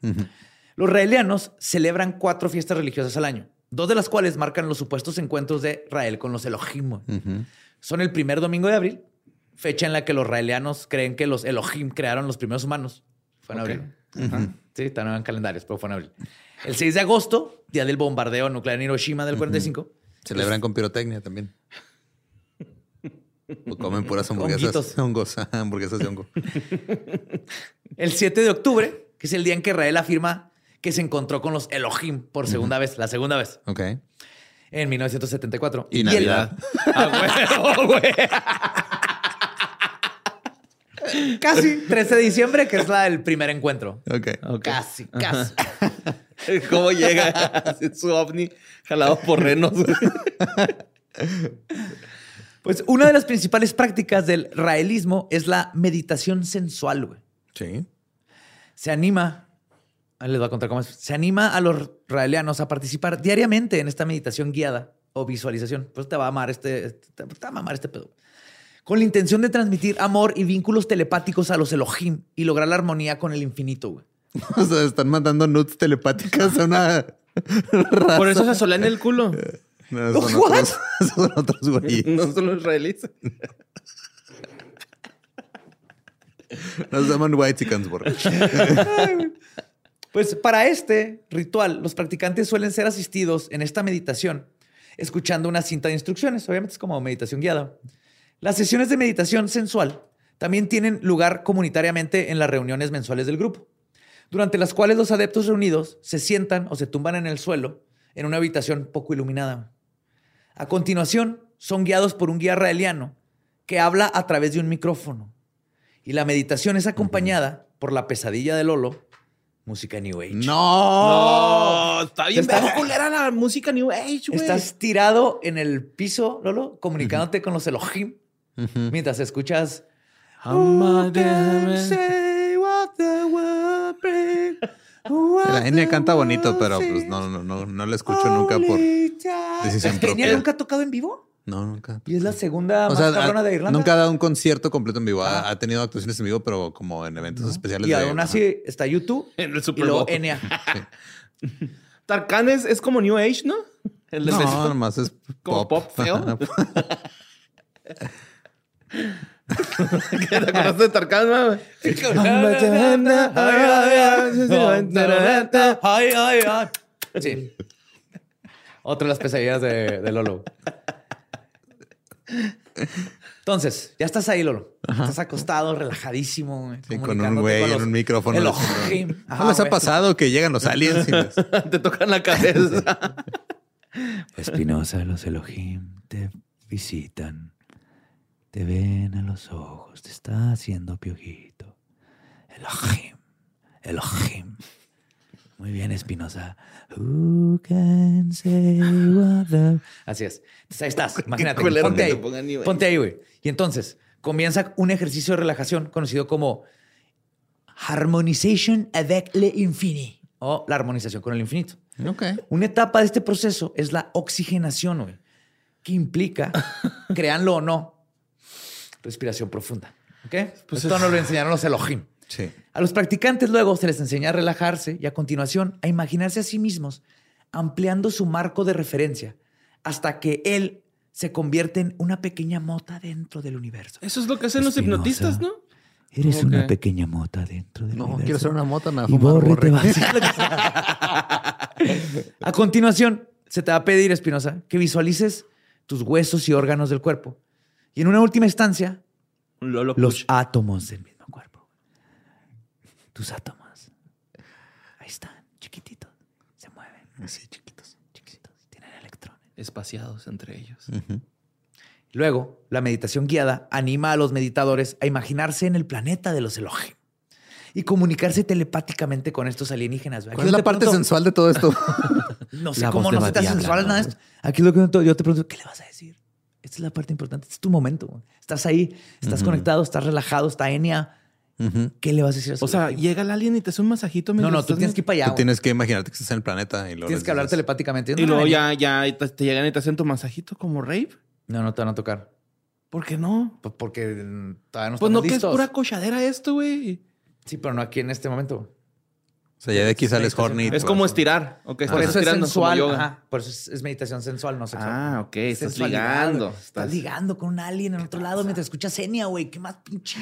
Los raelianos celebran cuatro fiestas religiosas al año, dos de las cuales marcan los supuestos encuentros de Rael con los Elohim. Ujú. Son el primer domingo de abril, fecha en la que los raelianos creen que los Elohim crearon los primeros humanos. Fue en abril. Sí, están en calendarios, pero fue en abril. El 6 de agosto, día del bombardeo nuclear en Hiroshima del 45. Celebran con pirotecnia también. O comen (laughs) puras hamburguesas. (laughs) Hongos, hamburguesas de hongo. (laughs) El 7 de octubre, que es el día en que Rael afirma que se encontró con los Elohim por segunda vez, la segunda vez, Ok. En 1974. Y Navidad. Ah, huevo, güey. Casi 13 de diciembre, que es la del primer encuentro. Ok. Casi, casi. (laughs) ¿Cómo llega su ovni jalado por renos? Pues una de las principales prácticas del raelismo es la meditación sensual, güey. Sí. Se anima, les voy a contar cómo es. Se anima a los raelianos a participar diariamente en esta meditación guiada o visualización. Pues te va a amar este, te, te va a mamar este pedo. Con la intención de transmitir amor y vínculos telepáticos a los Elohim y lograr la armonía con el infinito, güey. (laughs) O sea, están mandando nudes telepáticas a una raza. Por eso se solean el culo. No, (laughs) son, What? otros, (laughs) son otros güeyes. No son los israelíes. Nos llaman white chickens, Pues para este ritual, los practicantes suelen ser asistidos en esta meditación, escuchando una cinta de instrucciones. Obviamente es como meditación guiada. Las sesiones de meditación sensual también tienen lugar comunitariamente en las reuniones mensuales del grupo, durante las cuales los adeptos reunidos se sientan o se tumban en el suelo en una habitación poco iluminada. A continuación, son guiados por un guía raeliano que habla a través de un micrófono. Y la meditación es acompañada por la pesadilla de Lolo, música New Age. No, está bien Estás- verga culera la música New Age, güey. Estás tirado en el piso, Lolo, comunicándote con los Elohim mientras escuchas. La Enya canta bonito, pero pues no, no, no, no la escucho nunca por decisión ¿Kenia propia. nunca ha tocado en vivo? No, nunca. Y es la segunda O más sea, cabrona ha- de Irlanda. nunca ha dado un concierto completo en vivo. Ha, Ah. ha tenido actuaciones en vivo, pero como en eventos especiales. Y de- aún así está YouTube En el y Super luego Bowl. Enya. Tarkan es, es como New Age, ¿no? El de No, nomás es Como pop. pop feo. ¿Te acuerdas de Tarkan, güey? Ay, ay, ay. Sí. Otra de las pesadillas de, de Lolo. Entonces, ya estás ahí, Lolo. Estás acostado, relajadísimo. güey, Sí, con un güey con en un micrófono. Elohim. ¿No Ajá, les ha pasado que llegan los aliens? y les- (laughs) Te tocan la cabeza. (laughs) Espinosa, los Elohim te visitan, te ven a los ojos, te está haciendo piojito. Elohim, Elohim. Muy bien, Espinosa. Who can say what the- Así es. Entonces, ahí estás. (laughs) Imagínate. Ponte ahí. pongan. Ponte ahí, güey. Y entonces comienza un ejercicio de relajación conocido como Harmonization avec l'infini o la armonización con el infinito. Ok. Una etapa de este proceso es la oxigenación, güey, que implica, (laughs) créanlo o no, respiración profunda. ¿Ok? Pues Esto es- nos lo enseñaron los Elohim. Sí. A los practicantes luego se les enseña a relajarse y a continuación a imaginarse a sí mismos ampliando su marco de referencia hasta que él se convierte en una pequeña mota dentro del universo. Eso es lo que hacen los hipnotistas, ¿no? Eres ¿Cómo una pequeña mota dentro del No, universo. quiero ser una mota, me Y borre te borre. va a... (laughs) a continuación, se te va a pedir, Espinosa, que visualices tus huesos y órganos del cuerpo. Y en una última instancia, Lolo los átomos del mismo. Tus átomos. Ahí están, chiquititos. Se mueven, Sí, chiquitos. chiquititos. Tienen electrones. Espaciados entre ellos. Luego, la meditación guiada anima a los meditadores a imaginarse en el planeta de los Elohim y comunicarse telepáticamente con estos alienígenas. Aquí ¿Cuál es la te parte pregunto- sensual de todo esto? (laughs) No sé La cómo no se Badía sensual nada de esto. Aquí lo que yo te- pregunto, ¿qué le vas a decir? Esta es la parte importante. Este es tu momento. Estás ahí, estás conectado, estás relajado, está Ujú. ¿Qué le vas a decir a su O sea, llega el alien y te hace un masajito. No, mientras no, tú tienes que ir para allá. Tú tienes que imaginarte que estás en el planeta y luego Tienes que hablar telepáticamente. Y No, luego ya, ya te, te llegan y te hacen tu masajito como rave. No, no te van a tocar. ¿Por qué no? Pues porque todavía no Pues estamos no, que es listos. pura cochadera esto, güey. Sí, pero no aquí en este momento. O sea, ya de aquí sales horny. Es por como estirar. Ok, Por estás eso es sensual. Ajá, por eso es, es meditación sensual, no sexual. Ah, ok. Estás ligando. Estás Estás- ligando con un alien en otro lado mientras escuchas Enya, güey. Qué más pinche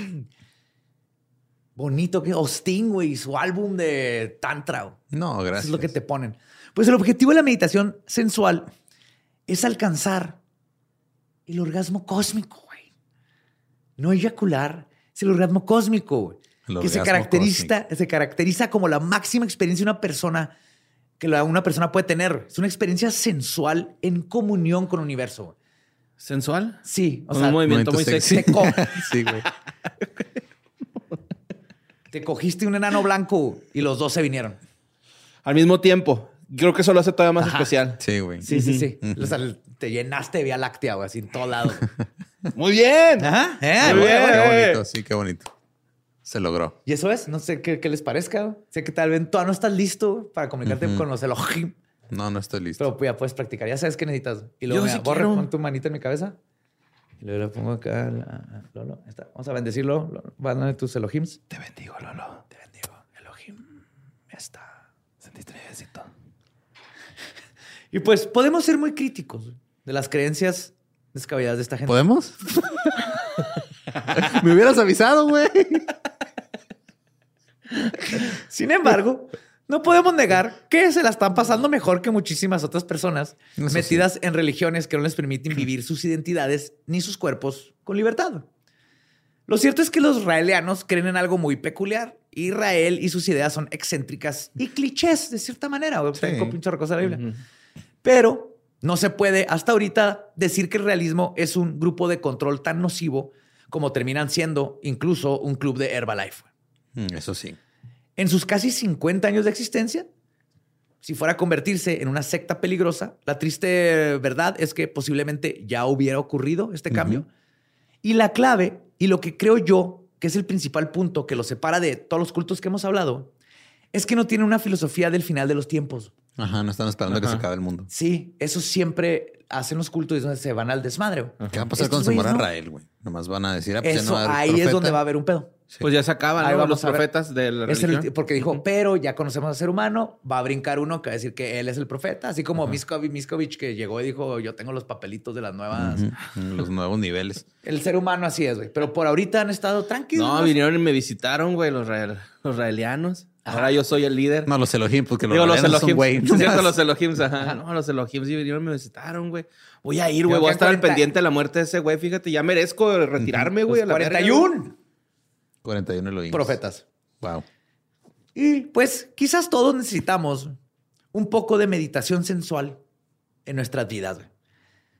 bonito que Austin, güey. Su álbum de Tantra. No, Eso gracias. es lo que te ponen. Pues el objetivo de la meditación sensual es alcanzar el orgasmo cósmico, güey. No eyacular, es el orgasmo cósmico, güey. El Que se caracteriza, se caracteriza como la máxima experiencia de una persona que la- una persona puede tener. Es una experiencia sensual en comunión con el universo. güey. ¿Sensual? Sí, o sea, un movimiento muy sexy. (laughs) sí, güey. (laughs) te cogiste un enano blanco y los dos se vinieron. Al mismo tiempo. Creo que eso lo hace todavía más Ajá. especial. Sí, güey. Sí, sí, sí. O sea, te llenaste de vía láctea, güey, así en todo lado. (laughs) Muy bien. Ajá, Qué eh, Muy bien. Qué bonito, sí, qué bonito. Se logró. Y eso es, no sé qué, qué les parezca. güey. Sé que tal vez todavía no estás listo para comunicarte con los Elohim, No, no estoy listo. pero pues ya puedes practicar. Ya sabes qué necesitas. Y luego, Yo mira, sí borre, quiero. pon tu manita en mi cabeza. Y luego le pongo acá. la- Lolo, está. Vamos a bendecirlo. Lolo. Van a tus Elohims. Te bendigo, Lolo. Te bendigo, Elohim. Ya está. Sentiste necesito. (laughs) Y pues podemos ser muy críticos de las creencias descabelladas de esta gente. ¿Podemos? (laughs) Me hubieras avisado, güey. Sin embargo, no podemos negar que se la están pasando mejor que muchísimas otras personas Eso sí. metidas en religiones que no les permiten vivir sus identidades ni sus cuerpos con libertad. Lo cierto es que los israelianos creen en algo muy peculiar. Israel y sus ideas son excéntricas y clichés, de cierta manera. Sí. De cosas de la Biblia. Pero No se puede hasta ahorita decir que el realismo es un grupo de control tan nocivo como terminan siendo incluso un club de Herbalife. Mm, Eso sí. En sus casi 50 años de existencia, si fuera a convertirse en una secta peligrosa, la triste verdad es que posiblemente ya hubiera ocurrido este cambio. Y la clave, y lo que creo yo que es el principal punto que lo separa de todos los cultos que hemos hablado, es que no tiene una filosofía del final de los tiempos. Ajá, no están esperando que se acabe el mundo. Sí, eso siempre hacen los cultos y es donde se van al desmadre. ¿Qué va a pasar Estos cuando se muera no. Israel, güey? Nomás van a decir, ah, pues Eso, no va a haber ahí es donde va a haber un pedo. Pues ya se acaban Ahí ¿no? vamos los profetas de la Es el- religión. porque dijo, pero ya conocemos al ser humano, va a brincar uno que va a decir que él es el profeta, así como Miskovic, Miskovic que llegó y dijo, yo tengo los papelitos de las nuevas. Los nuevos niveles. El ser humano así es, güey. Pero por ahorita han estado tranquilos. No, vinieron y me visitaron, güey, los, rael- los raelianos. Ahora yo soy el líder. No, los Elohim, porque los Digo, los Elohim son Elohim. güey. Cierto, los (laughs) Elohim. Ajá. No, los Elohim sí vinieron y me visitaron, güey. Voy a ir, güey. Voy a estar al 40 pendiente de la muerte de ese güey. Fíjate, ya merezco retirarme, güey. A la verga, güey. 41 41 Elohim. profetas. Wow. Y pues quizás todos necesitamos un poco de meditación sensual en nuestras vidas, güey.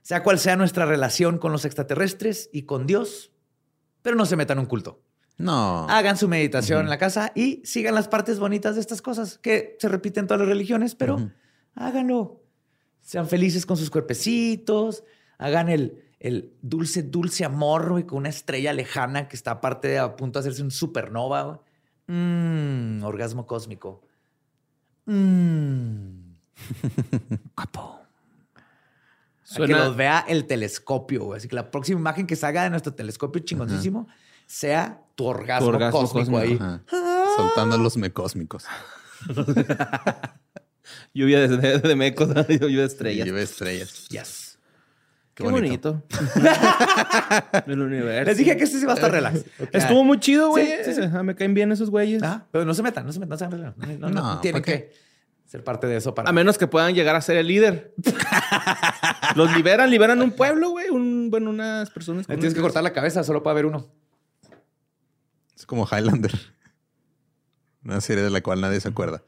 Sea cual sea nuestra relación con los extraterrestres y con Dios, pero no se metan en un culto. No. Hagan su meditación en la casa y sigan las partes bonitas de estas cosas que se repiten en todas las religiones, pero Ujú. háganlo. Sean felices con sus cuerpecitos, hagan el, el dulce, dulce amor güey, con una estrella lejana que está aparte de a punto de hacerse un supernova. güey. Mm, orgasmo cósmico. Mm. (laughs) Guapo. A Suena- Que los vea el telescopio. güey. Así que la próxima imagen que salga de nuestro telescopio chingoncísimo sea tu orgasmo, Tu orgasmo cósmico, cósmico. ahí. Ajá. Soltando los mecósmicos. (laughs) Lluvia de, de, de mecos, (laughs) lluvia de estrellas. Lleva estrellas. Yes. Qué bonito. (laughs) El universo. Les dije que este sí va a estar relax. Estuvo muy chido, güey. Sí, sí, Me caen bien esos güeyes. Ah, pero no se metan, no se metan, no se. No, no, no tienen que ser parte de eso para. A menos que puedan llegar a ser el líder. (laughs) Los liberan, liberan un pueblo, güey. Un, bueno, unas personas. Le tienes que cortar la cabeza solo para ver uno. Es como Highlander. (laughs) Una serie de la cual nadie se acuerda.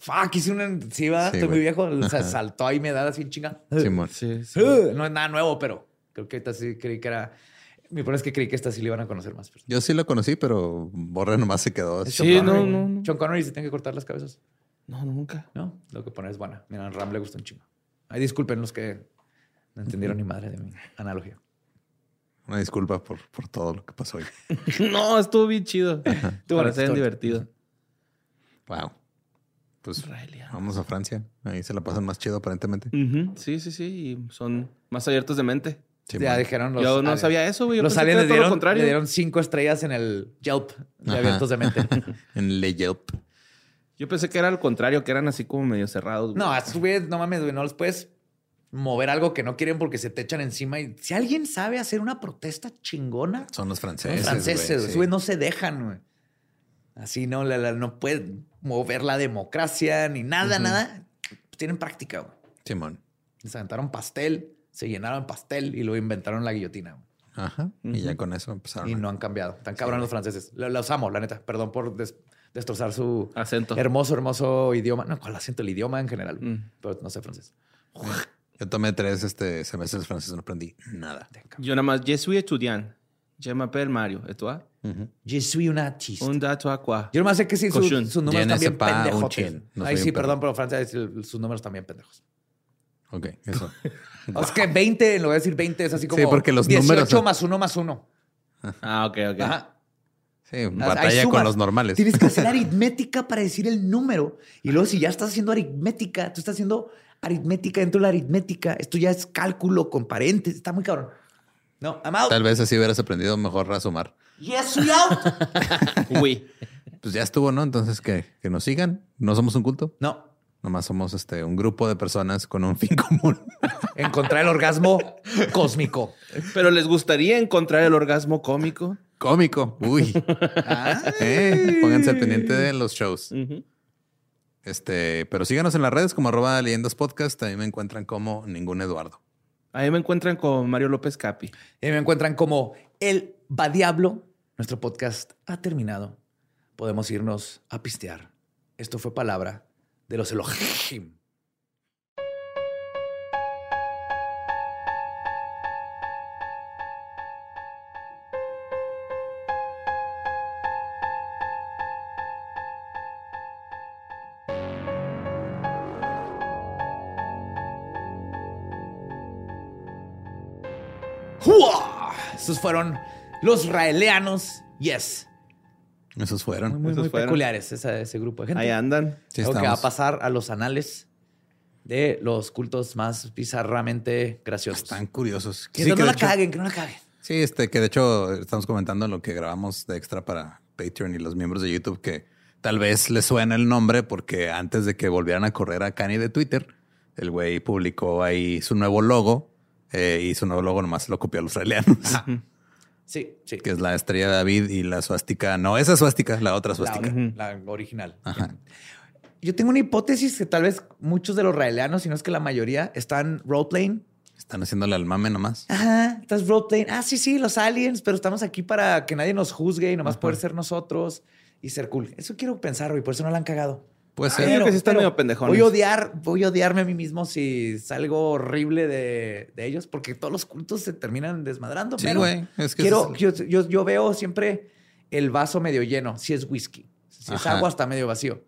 Fuck, hice una. Sí, va, Sí, estoy muy güey. viejo. O sea, saltó ahí me da así en chinga. Simón. Sí, sí. Uh, No es nada nuevo, pero creo que esta sí creí que era. Mi problema es que creí que esta sí le iban a conocer más personas. Yo sí lo conocí, pero Borre nomás se quedó. Es Sí, Sean no, Connery. no, no. Sean Connery se tiene que cortar las cabezas. No, nunca. No, lo que pone es buena. Mira, a Ram le gustó un chingo. Ay, disculpen los que no entendieron ni madre de mi analogía. Una disculpa por, por todo lo que pasó hoy. (laughs) no, estuvo bien chido. Estuvo Para ser divertido. Wow. Pues Israeliano. vamos a Francia. Ahí se la pasan más chido, aparentemente. Sí, sí, sí. Y son más abiertos de mente. Ya dijeron los. Yo no aliens. sabía eso, güey. Los aliens le todo lo dieron, contrario. le dieron cinco estrellas en el Yelp de Ajá. abiertos de mente. (laughs) (laughs) En Le Yelp. Yo pensé que era al contrario, que eran así como medio cerrados. güey. No, a güeyes, no mames, güey, no los puedes mover algo que no quieren porque se te echan encima. Y si alguien sabe hacer una protesta chingona, Son los franceses. franceses, güey, sí. No se dejan, güey. Así no, la- la- no pueden mover la democracia ni nada, nada. Tienen práctica, güey. Simón. Les aventaron pastel, se llenaron pastel y luego inventaron la guillotina. güey. Ajá. Y ya con eso empezaron. Y a- no han cambiado. Están cabrones los franceses. Lo- Los amo, la neta. Perdón por des- destrozar su Acento. hermoso, hermoso idioma. No, ¿cuál acento? El idioma en general. Mm. Pero no sé francés. (laughs) Yo tomé tres este, semestres franceses, no aprendí nada. Yo nada más, je suis étudiant. Je m'appelle Mario. ¿Y tú? Je suis un artiste. Un dato a quoi? Yo nomás sé que sí, su- sus números un pendejos. No Ay, sí, perdón, pero el- sus números también pendejos. Ok, eso. (laughs) Es que 20, lo voy a decir 20, es así como Sí, porque los 18 números- más 1 más 1. Ah, ok, ok. Ajá. Sí, batalla con los normales. Tienes que hacer (laughs) aritmética para decir el número. Y luego, si ya estás haciendo aritmética, tú estás haciendo aritmética dentro de la aritmética. Esto ya es cálculo con paréntesis. Está muy cabrón. No, I'm out. Tal vez así hubieras aprendido mejor a sumar. Yes, we out. (laughs) Uy. Pues ya estuvo, ¿no? Entonces que, que nos sigan. No somos un culto. No, Nomás somos este, un grupo de personas con un fin (laughs) común. encontrar el orgasmo cósmico. Pero les gustaría encontrar el orgasmo cómico. Cómico. Uy. Eh, Pónganse al pendiente de los shows. Este, pero síganos en las redes como arroba leyendas podcast. También me encuentran como ningún Eduardo. Ahí me encuentran con Mario López Capi. Y me encuentran como el va diablo. Nuestro podcast ha terminado. Podemos irnos a pistear. Esto fue palabra de los Elohim. ¡Jua! Esos fueron los raeleanos. Yes. Esos fueron. muy, Esos muy fueron. peculiares esa- ese grupo de gente. Ahí andan. Sí, Algo que va a pasar a los anales de los cultos más bizarramente graciosos. Están curiosos. Que Sí, no que de la hecho- caguen, que no la caguen. Sí, este, que de hecho estamos comentando lo que grabamos de extra para Patreon y los miembros de YouTube, que tal vez les suena el nombre porque antes de que volvieran a correr a Kanye de Twitter, el güey publicó ahí su nuevo logo eh, y su nuevo logo nomás lo copió a los israelianos, (laughs) Sí, sí. que es la estrella de David y la suástica. No, esa suástica, la otra suástica. la original. Ajá. Yo tengo una hipótesis que tal vez muchos de los raeleanos, si no es que la mayoría, están roleplaying. Están haciéndole al mame nomás. Ajá, estás roleplaying. Ah, sí, sí, los aliens, pero estamos aquí para que nadie nos juzgue y nomás poder ser nosotros y ser cool. Eso quiero pensar, güey, por eso no la han cagado. Puede creo que sí están medio pendejones. Voy a odiar, voy a odiarme a mí mismo si salgo horrible de, de ellos, porque todos los cultos se terminan desmadrando. Sí, pero güey. Es que quiero, yo, yo- yo veo siempre el vaso medio lleno, si es whisky. Si es agua, está medio vacío.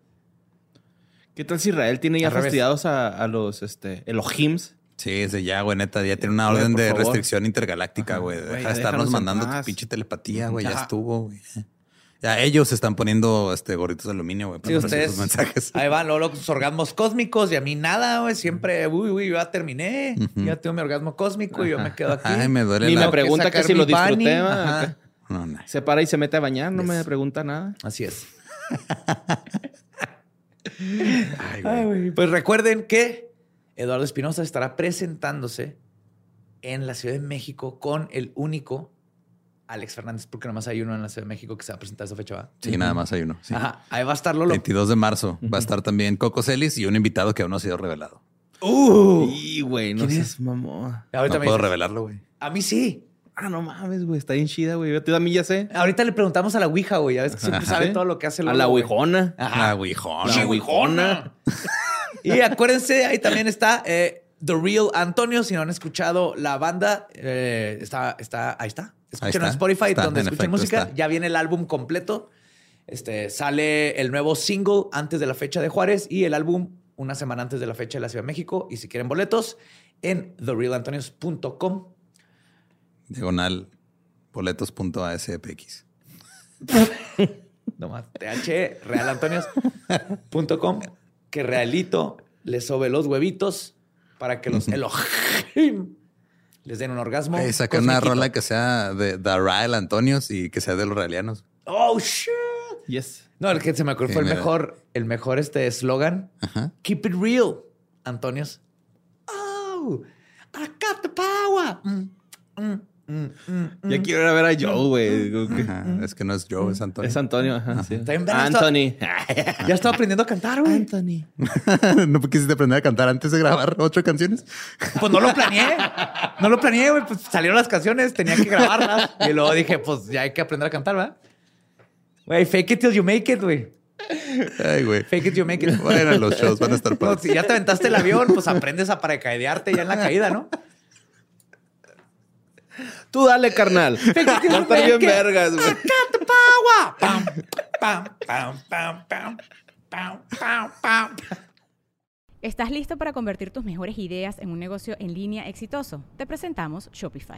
¿Qué tal si Israel tiene ya Al fastidiados a, a los este, Elohims? Sí, ese ya, güey, neta, ya tiene una orden de favor. restricción intergaláctica, güey. Güey, Deja de estarnos mandando tu pinche telepatía, güey. Ya estuvo, güey. Ya ellos se están poniendo este gorritos de aluminio, güey, Sí, ustedes. sus mensajes. Ahí van luego los orgasmos cósmicos y a mí nada, güey. Siempre, uy, uy, yo ya terminé. Ya tengo mi orgasmo cósmico y yo me quedo aquí. Ay, me duele Ni la... me que pregunta que sacar si lo disfruté. No, no. Se para y se mete a bañar, no me Yes. pregunta nada. Así es. (laughs) Ay, güey. Ay, güey. Pues recuerden que Eduardo Espinosa estará presentándose en la Ciudad de México con el único Alex Fernández, porque nomás hay uno en la Ciudad de México que se va a presentar esa fecha, ¿va? Sí, nada más hay uno. sí. Ajá, ahí va a estar Lolo. 22 de marzo va a estar también Coco Celis y un invitado que aún no ha sido revelado. Uh, Y, güey, no ¿Quién seas mamón. ahorita no me puedo dices. revelarlo, güey. A mí sí. Ah, no mames, güey. Está bien chida, güey. A mí ya sé. Ahorita le preguntamos a la Ouija, güey. Ya ves que siempre Ajá. sabe ¿Sí? todo lo que hace A la güey. huijona. Ajá. La Ouijona. La güey. huijona. (laughs) Y acuérdense, ahí también está eh, The Real Antonio. Si no han escuchado la banda, eh, está, está, ahí está. Escuchen en. Spotify, Está, donde en escuchen efecto, música. está. Ya viene el álbum completo. Este, sale el nuevo single antes de la fecha de Juárez y el álbum una semana antes de la fecha de la Ciudad de México. Y si quieren boletos, en therealantonios.com. Diagonal boletos.aspx. (laughs) Nomás, realantonios.com. Que realito les sobe los huevitos para que los Elohim les den un orgasmo. Hey, saca una rola que sea de Rael Antonios y que sea de los realianos. Oh, shit. Yes. No, el que se me ocurrió Sí, fue el mira. mejor, el mejor este eslogan. Ajá. Keep it real, Antonios. Oh, I got the power. Mm, mm, mm, mm, Ya mm. quiero ir a ver a Joe, güey. Ajá. Es que no es Joe, es Antonio. Es Antonio, ajá. sí. (laughs) Está bien verga Anthony. Ya estaba aprendiendo a cantar, güey. Anthony. (laughs) ¿No quisiste aprender a cantar antes de grabar ocho canciones? Pues no lo planeé. No lo planeé, güey. Pues salieron las canciones, tenía que grabarlas. Y luego dije, pues ya hay que aprender a cantar, ¿verdad? Güey, fake it till you make it, güey. Ay, güey. Fake it till you make it. Bueno, los shows van a estar (laughs) No, padres. si ya te aventaste el avión, pues aprendes a paracaídearte ya en la caída, ¿no? Tú dale, carnal. (laughs) Va a estar bien vergas, güey. power. Pam, pam, pam, pam, pam, pam, pam, pam. ¿Estás listo para convertir tus mejores ideas en un negocio en línea exitoso? Te presentamos Shopify.